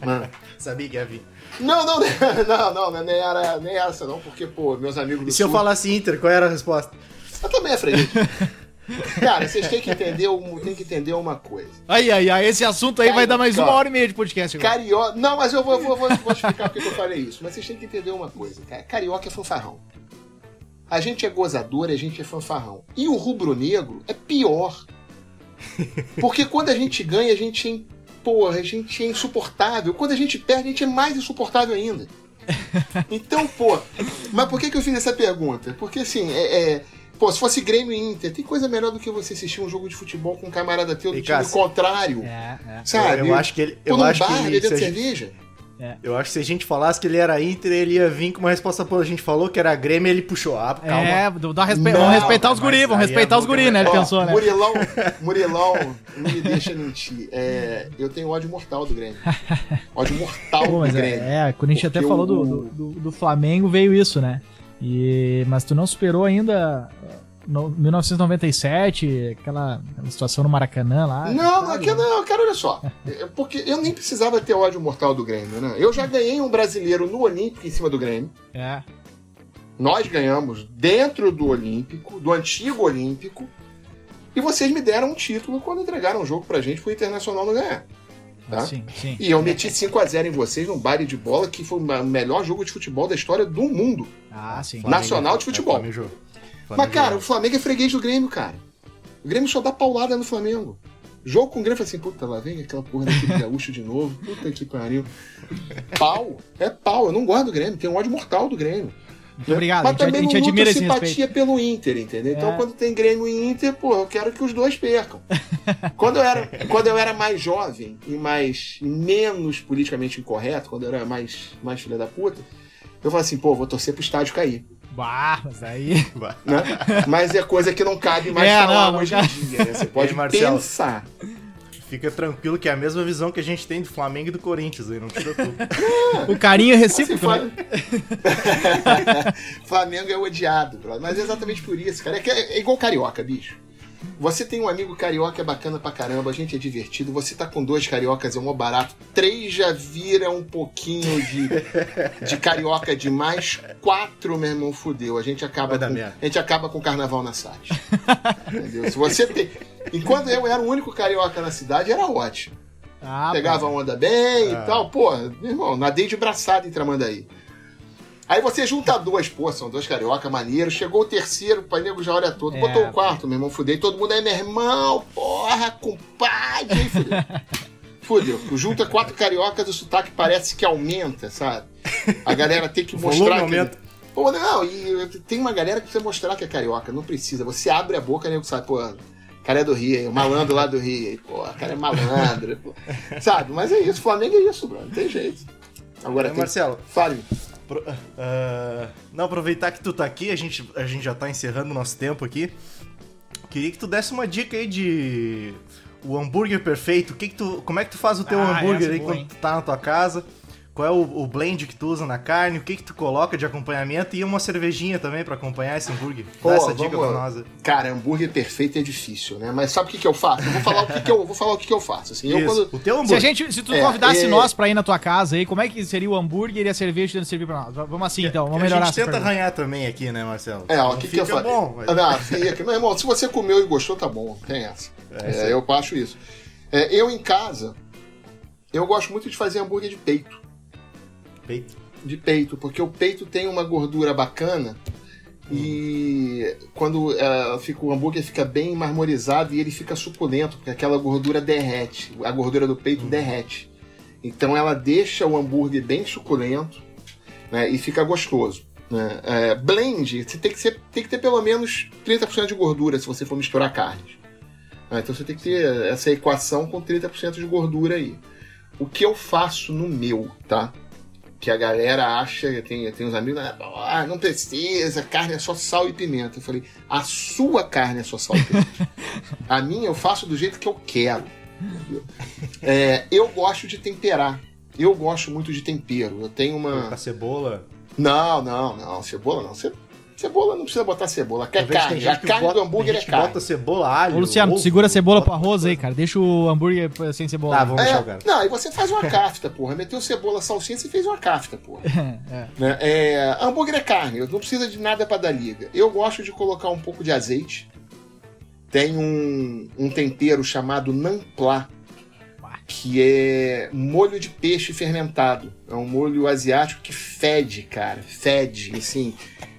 [SPEAKER 1] Mano. Sabia que ia vir.
[SPEAKER 3] Não, não, não, não, não, nem era nem essa não, porque, pô, meus amigos do
[SPEAKER 1] E se Sul... eu falasse Inter, qual era a resposta?
[SPEAKER 3] Eu também é freguês. Cara, vocês têm que entender, têm que entender uma coisa.
[SPEAKER 2] Aí, aí, aí, esse assunto aí vai dar mais uma hora e meia de podcast
[SPEAKER 3] agora. Carioca. Não, mas eu vou, vou, vou, vou explicar porque eu falei isso. Mas vocês têm que entender uma coisa, cara. Carioca é fanfarrão. A gente é gozador, a gente é fanfarrão. E o rubro-negro é pior. Porque quando a gente ganha, a gente é, porra, a gente é insuportável. Quando a gente perde, a gente é mais insuportável ainda. Então, pô, mas por que, que eu fiz essa pergunta? Porque assim, é, é Pô, se fosse Grêmio e Inter, tem coisa melhor do que você assistir um jogo de futebol com um camarada teu do time contrário. É, é. Sabe?
[SPEAKER 1] Eu, eu, acho que ele. Eu
[SPEAKER 3] Pô,
[SPEAKER 1] acho
[SPEAKER 3] bar,
[SPEAKER 1] que
[SPEAKER 3] bebendo cerveja.
[SPEAKER 1] É. Eu acho que se a gente falasse que ele era Inter, ele ia vir com uma resposta boa. A gente falou que era Grêmio, ele puxou. Ah, calma.
[SPEAKER 2] É, dá respe... Não, vamos respeitar os guris, vamos respeitar é os guris, né? Ele pensou, né?
[SPEAKER 3] Murilão, Murilão, não me deixa mentir. É, eu tenho ódio mortal do Grêmio. Ódio mortal Pô, do Grêmio.
[SPEAKER 2] É, é quando a gente até falou do, do, do, Flamengo, veio isso, né? E, mas tu não superou ainda no, 1997, aquela, aquela, situação no Maracanã lá.
[SPEAKER 3] Não, sabe? aqui não, cara, olha só. É, porque eu nem precisava ter ódio mortal do Grêmio, né? Eu já ganhei um brasileiro no Olímpico em cima do Grêmio.
[SPEAKER 2] É.
[SPEAKER 3] Nós ganhamos dentro do Olímpico, do antigo Olímpico. E vocês me deram um título quando entregaram o jogo pra gente pro Internacional não ganhar. Tá?
[SPEAKER 2] Sim, sim.
[SPEAKER 3] E eu meti 5 a 0 em vocês num baile de bola que foi o melhor jogo de futebol da história do mundo.
[SPEAKER 2] Ah, sim.
[SPEAKER 3] Nacional de futebol. É, mas, cara, o Flamengo é freguês do Grêmio, cara. O Grêmio só dá paulada no Flamengo. Jogo com o Grêmio, assim, puta, lá vem aquela porra daquele gaúcho de novo. Puta que pariu. Pau. É pau. Eu não gosto do Grêmio. Tenho um ódio mortal do Grêmio.
[SPEAKER 2] Muito obrigado.
[SPEAKER 3] Mas também a gente não admira simpatia respeito. pelo Inter, entendeu? Então, é. quando tem Grêmio e Inter, pô, eu quero que os dois percam. quando, eu era, quando eu era mais jovem e mais menos politicamente incorreto, quando eu era mais, mais filha da puta, eu falava assim, pô, vou torcer pro estádio cair.
[SPEAKER 2] Bah, mas aí.
[SPEAKER 3] Né? Mas é coisa que não cabe mais é, falar não, hoje em dia. Né? Você pode Ei, pensar.
[SPEAKER 1] Fica tranquilo que é a mesma visão que a gente tem do Flamengo e do Corinthians aí, não tira tudo.
[SPEAKER 2] o carinho é recíproco. Assim,
[SPEAKER 3] né? Flamengo é odiado, mas é exatamente por isso, cara. É, é igual carioca, bicho. Você tem um amigo carioca é bacana pra caramba, a gente é divertido. Você tá com dois cariocas é um barato. Três já vira um pouquinho de, de carioca demais. Quatro, meu irmão, fudeu. A gente acaba, com, a gente acaba com o carnaval na SAT. Entendeu? Se você tem. Enquanto eu era o único carioca na cidade, era ótimo. Ah, Pegava onda bem ah. e tal. Pô, meu irmão, nadei de braçada em Tramandaí. Aí você junta duas, pô, são dois carioca maneiro. Chegou o terceiro, o nego já olha todo. É. Botou o quarto, meu irmão, fudei. Todo mundo aí, meu irmão, porra, compadre. Aí fudeu. fudeu. Junta quatro cariocas, o sotaque parece que aumenta, sabe? A galera tem que mostrar. que... aumenta. Pô, não, e tem uma galera que precisa mostrar que é carioca. Não precisa. Você abre a boca, nego sabe, pô, cara é do Rio, o malandro lá do Rio. Pô, o cara é malandro. Pô. Sabe? Mas é isso, Flamengo é isso, bro. Não tem jeito. Agora, é, tem...
[SPEAKER 1] Marcelo,
[SPEAKER 3] fale.
[SPEAKER 1] Pro, uh, não, aproveitar que tu tá aqui, a gente, a gente já tá encerrando o nosso tempo aqui. Queria que tu desse uma dica aí de o hambúrguer perfeito. Que que tu, como é que tu faz o teu ah, hambúrguer aí quando tu tá na tua casa? Qual é o, o, blend que tu usa na carne? O que que tu coloca de acompanhamento? E uma cervejinha também para acompanhar esse hambúrguer? Pô, Dá essa dica pra nós.
[SPEAKER 3] Cara, hambúrguer perfeito é difícil, né? Mas sabe o que, que eu faço? Eu vou falar o que, que eu vou falar o que, que eu faço. Assim, eu, quando...
[SPEAKER 2] O teu hambúrguer. Se, a gente, se tu é, convidasse é... nós pra ir na tua casa aí, como é que seria o hambúrguer e a cerveja que servir pra nós? Vamos assim então, vamos melhorar.
[SPEAKER 1] A gente tenta arranhar também aqui, né, Marcelo?
[SPEAKER 3] É, o que, que eu faço? bom. Mas... Não, fica. Meu irmão, se você comeu e gostou, tá bom. Tem essa. É, é eu acho isso. É, eu em casa, eu gosto muito de fazer hambúrguer de peito.
[SPEAKER 1] Peito?
[SPEAKER 3] De peito, porque o peito tem uma gordura bacana e quando uh, fica, o hambúrguer fica bem marmorizado e ele fica suculento, porque aquela gordura derrete, a gordura do peito uhum. derrete. Então ela deixa o hambúrguer bem suculento né, e fica gostoso. Né? É, blend, você tem que, ser, tem que ter pelo menos 30% de gordura se você for misturar carnes. Né? Então você tem que ter essa equação com 30% de gordura aí. O que eu faço no meu, tá? Que a galera acha, tem, tem uns amigos, ah, não precisa, carne é só sal e pimenta. Eu falei, a sua carne é só sal e pimenta. a minha eu faço do jeito que eu quero. É, eu gosto de temperar. Eu gosto muito de tempero. Eu tenho uma.
[SPEAKER 1] A cebola?
[SPEAKER 3] Não, não, não. Cebola não. Cebola Cebola não precisa botar cebola. Quer carne. A carne bota, do hambúrguer é carne.
[SPEAKER 1] bota cebola, alho. Ô,
[SPEAKER 2] Luciano, ovo, segura a cebola pro arroz aí, cara. Deixa o hambúrguer sem cebola.
[SPEAKER 3] Tá, vamos é, deixar o cara. Não, e você faz uma kafta, porra. Meteu cebola, salsinha, você fez uma kafta, porra. é. Né? É, hambúrguer é carne. Não precisa de nada para dar liga. Eu gosto de colocar um pouco de azeite. Tem um, um tempero chamado namplá que é molho de peixe fermentado. É um molho asiático que fede, cara. Fede, assim.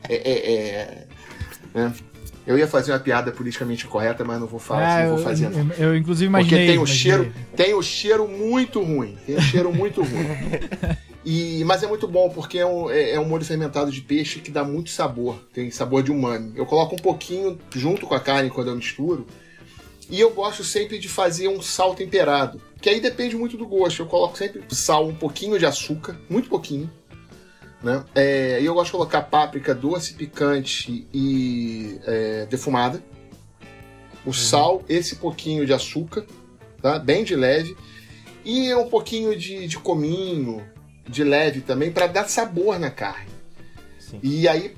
[SPEAKER 3] É, é, é, né? Eu ia fazer uma piada politicamente correta, mas não vou falar, é, não vou fazer.
[SPEAKER 2] Eu, eu, eu, inclusive imaginei.
[SPEAKER 3] Porque tem o
[SPEAKER 2] imaginei.
[SPEAKER 3] cheiro, tem o cheiro muito ruim. Tem um cheiro muito ruim. E, mas é muito bom porque é um, é, é um molho fermentado de peixe que dá muito sabor. Tem sabor de umami. Eu coloco um pouquinho junto com a carne quando eu misturo E eu gosto sempre de fazer um sal temperado, que aí depende muito do gosto. Eu coloco sempre sal, um pouquinho de açúcar, muito pouquinho. Né? É, eu gosto de colocar páprica doce, picante e é, defumada. O uhum. sal, esse pouquinho de açúcar, tá? bem de leve. E um pouquinho de, de cominho, de leve também, para dar sabor na carne. Sim. E aí,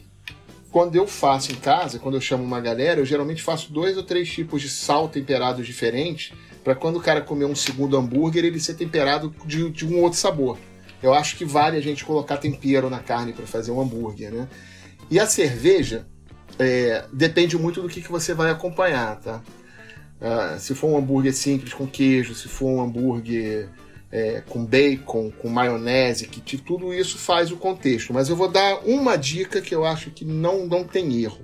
[SPEAKER 3] quando eu faço em casa, quando eu chamo uma galera, eu geralmente faço dois ou três tipos de sal temperados diferentes, para quando o cara comer um segundo hambúrguer, ele ser temperado de, de um outro sabor. Eu acho que vale a gente colocar tempero na carne para fazer um hambúrguer, né? E a cerveja é, depende muito do que, que você vai acompanhar, tá? Uh, se for um hambúrguer simples com queijo, se for um hambúrguer é, com bacon, com maionese, que tudo isso faz o contexto. Mas eu vou dar uma dica que eu acho que não, não tem erro.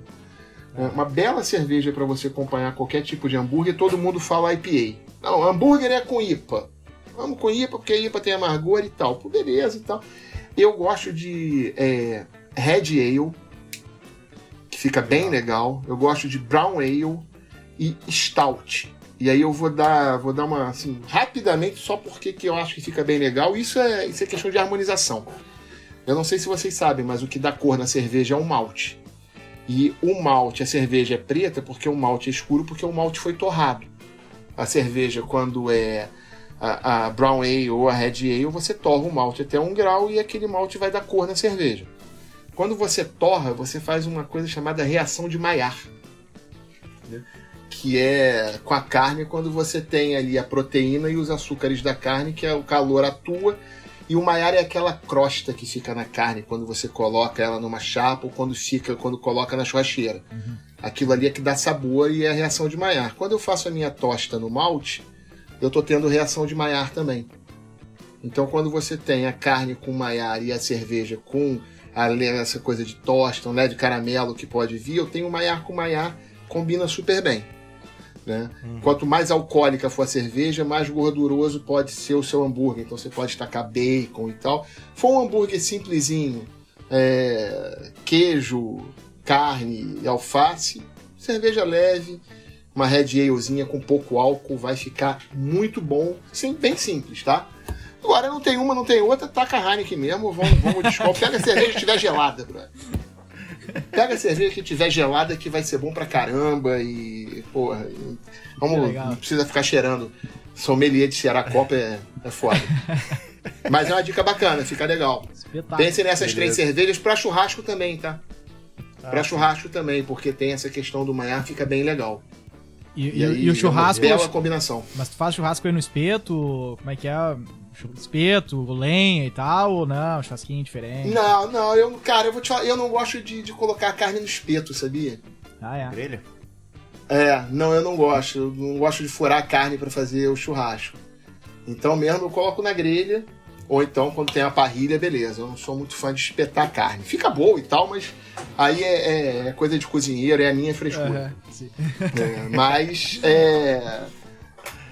[SPEAKER 3] É uma bela cerveja para você acompanhar qualquer tipo de hambúrguer, todo mundo fala IPA. Não, hambúrguer é com IPA. Vamos com IPA porque a IPA tem amargor e tal. Pô, beleza e tal. Eu gosto de é, Red Ale, que fica bem legal. Eu gosto de Brown Ale e Stout. E aí eu vou dar, vou dar uma assim, rapidamente, só porque que eu acho que fica bem legal. Isso é, isso é questão de harmonização. Eu não sei se vocês sabem, mas o que dá cor na cerveja é o malte. E o malte, a cerveja é preta porque o malte é escuro, porque o malte foi torrado. A cerveja, quando é a, a, brown ale ou a red ale, você torra o malte até um grau e aquele malte vai dar cor na cerveja. Quando você torra, você faz uma coisa chamada reação de Maillard, que é com a carne quando você tem ali a proteína e os açúcares da carne, que é o calor atua e o Maillard é aquela crosta que fica na carne quando você coloca ela numa chapa ou quando fica quando coloca na churrasqueira. Uhum. Aquilo ali é que dá sabor e é a reação de Maillard. Quando eu faço a minha tosta no malte, eu estou tendo reação de Maillard também. Então, quando você tem a carne com Maillard e a cerveja com a, essa coisa de tosta, né, de caramelo que pode vir, eu tenho Maillard com Maillard, combina super bem. Né? Uhum. Quanto mais alcoólica for a cerveja, mais gorduroso pode ser o seu hambúrguer. Então você pode tacar bacon e tal. For um hambúrguer simplesinho, é, queijo, carne e alface, cerveja leve, uma Red Alezinha com pouco álcool vai ficar muito bom, sim, bem simples, tá? Agora não tem uma, não tem outra, taca a Heineken mesmo, vamos, vamos descolar. Pega a cerveja que estiver gelada, brother. Pega a cerveja que estiver gelada que vai ser bom pra caramba e, porra, vamos, não precisa ficar cheirando. Sommelier de Ceará Copa é, é foda. Mas é uma dica bacana, fica legal. Espetáculo. Pense nessas três cervejas pra churrasco também, tá? Ah, pra churrasco também, porque tem essa questão do manhã, fica bem legal.
[SPEAKER 2] E, e, aí, e o churrasco. É
[SPEAKER 3] uma bela combinação.
[SPEAKER 2] Mas tu faz churrasco aí no espeto? Como é que é? Espeto, lenha e tal, ou não? Churrasquinho diferente?
[SPEAKER 3] Não, não, eu, cara, eu vou te falar, eu não gosto de, de colocar carne no espeto, sabia?
[SPEAKER 2] Ah, é.
[SPEAKER 1] Grelha?
[SPEAKER 3] É, não, eu não gosto. Eu não gosto de furar a carne para fazer o churrasco. Então mesmo eu coloco na grelha, ou então quando tem a parrilha, beleza. Eu não sou muito fã de espetar carne. Fica boa e tal, mas aí é, é, é coisa de cozinheiro, é a minha frescura. Uhum, é, mas é.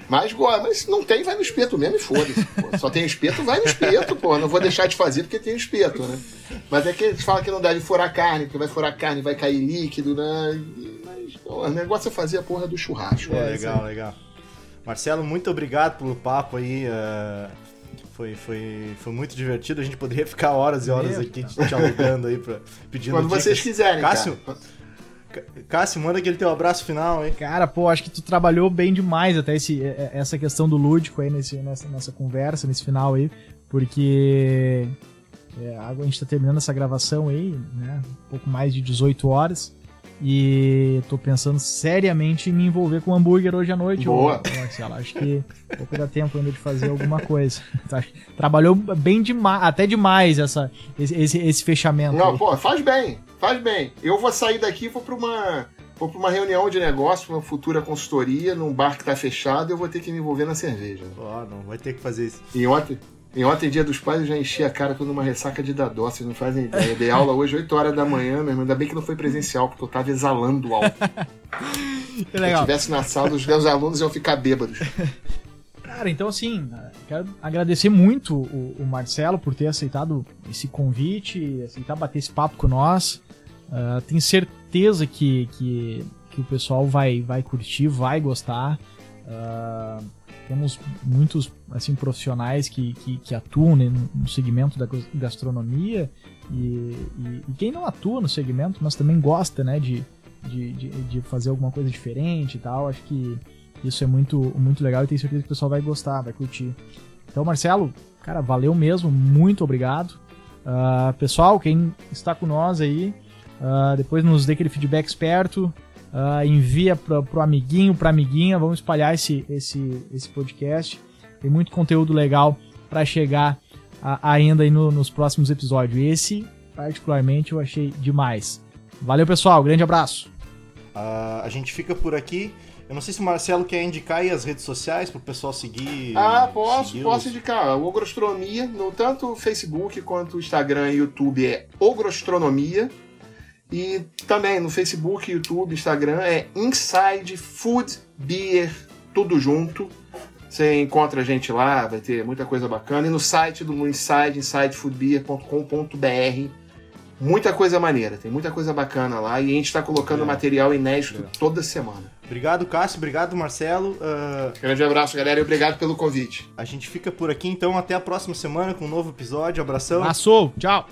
[SPEAKER 3] Mas, mas não tem, vai no espeto mesmo e foda-se. Só tem espeto, vai no espeto, pô. Não vou deixar de fazer porque tem espeto, né? Mas é que eles falam que não deve furar carne, porque vai furar carne vai cair líquido, né? Mas o negócio é fazer a porra do churrasco.
[SPEAKER 1] É, legal, legal. Marcelo, muito obrigado pelo papo aí. Uh, foi, foi, foi muito divertido. A gente poderia ficar horas e horas aqui te alugando aí, pra, pedindo
[SPEAKER 3] Quando dicas. vocês quiserem,
[SPEAKER 1] Cássio, cara. Cássio, manda aquele teu abraço final, hein?
[SPEAKER 2] Cara, pô, acho que tu trabalhou bem demais até esse, essa questão do lúdico aí nesse, nessa, nessa conversa, nesse final aí, porque é, a gente tá terminando essa gravação aí, né? Um pouco mais de 18 horas. E tô pensando seriamente em me envolver com hambúrguer hoje à noite.
[SPEAKER 3] Boa!
[SPEAKER 2] Ô, Marcelo, acho que pouco dá tempo ainda de fazer alguma coisa. Tá, trabalhou bem demais, até demais essa, esse, esse, esse fechamento.
[SPEAKER 3] Não, aí. pô, faz bem, faz bem. Eu vou sair daqui e vou pra uma. Vou pra uma reunião de negócio, uma futura consultoria, num bar que tá fechado, eu vou ter que me envolver na cerveja.
[SPEAKER 1] Ó, oh, não, vai ter que fazer isso.
[SPEAKER 3] E ontem, e ontem, dia dos pais, eu já enchi a cara toda uma ressaca de dadó, vocês não fazem ideia. Eu dei aula hoje 8 horas da manhã, meu irmão. Ainda bem que não foi presencial, porque eu tava exalando alto. Se eu estivesse na sala, os meus alunos iam ficar bêbados.
[SPEAKER 2] Cara, então assim, quero agradecer muito o, o Marcelo por ter aceitado esse convite, aceitar bater esse papo com nós. Uh, tenho certeza que, que que o pessoal vai, vai curtir, vai gostar. Uh, temos muitos assim profissionais que, que, que atuam né, no segmento da gastronomia e, e, e, quem não atua no segmento, mas também gosta né, de, de, de, de, fazer alguma coisa diferente e tal. Acho que isso é muito, muito legal e tenho certeza que o pessoal vai gostar, vai curtir. Então, Marcelo, cara, valeu mesmo, muito obrigado. Uh, pessoal, quem está com nós aí, uh, depois nos dê aquele feedback esperto, uh, envia para o amiguinho, para amiguinha, vamos espalhar esse, esse, esse podcast. Tem muito conteúdo legal para chegar ainda aí no, nos próximos episódios. Esse, particularmente, eu achei demais. Valeu, pessoal, grande abraço.
[SPEAKER 1] a gente fica por aqui. Eu não sei se o Marcelo quer indicar aí as redes sociais para o pessoal seguir.
[SPEAKER 3] Ah, posso, posso indicar. O Ogrostronomia, no tanto Facebook quanto Instagram e YouTube é Ogrostronomia. E também no Facebook, YouTube, Instagram é Inside Food Beer, tudo junto. Você encontra a gente lá, vai ter muita coisa bacana. E no site do Inside, insidefoodbeer.com.br muita coisa maneira, tem muita coisa bacana lá e a gente está colocando é. material inédito é. toda semana.
[SPEAKER 1] Obrigado, Cássio. Obrigado, Marcelo.
[SPEAKER 3] Uh... Grande abraço, galera, e obrigado pelo convite.
[SPEAKER 1] A gente fica por aqui, então. Até a próxima semana com um novo episódio. Abração.
[SPEAKER 2] Passou. Tchau.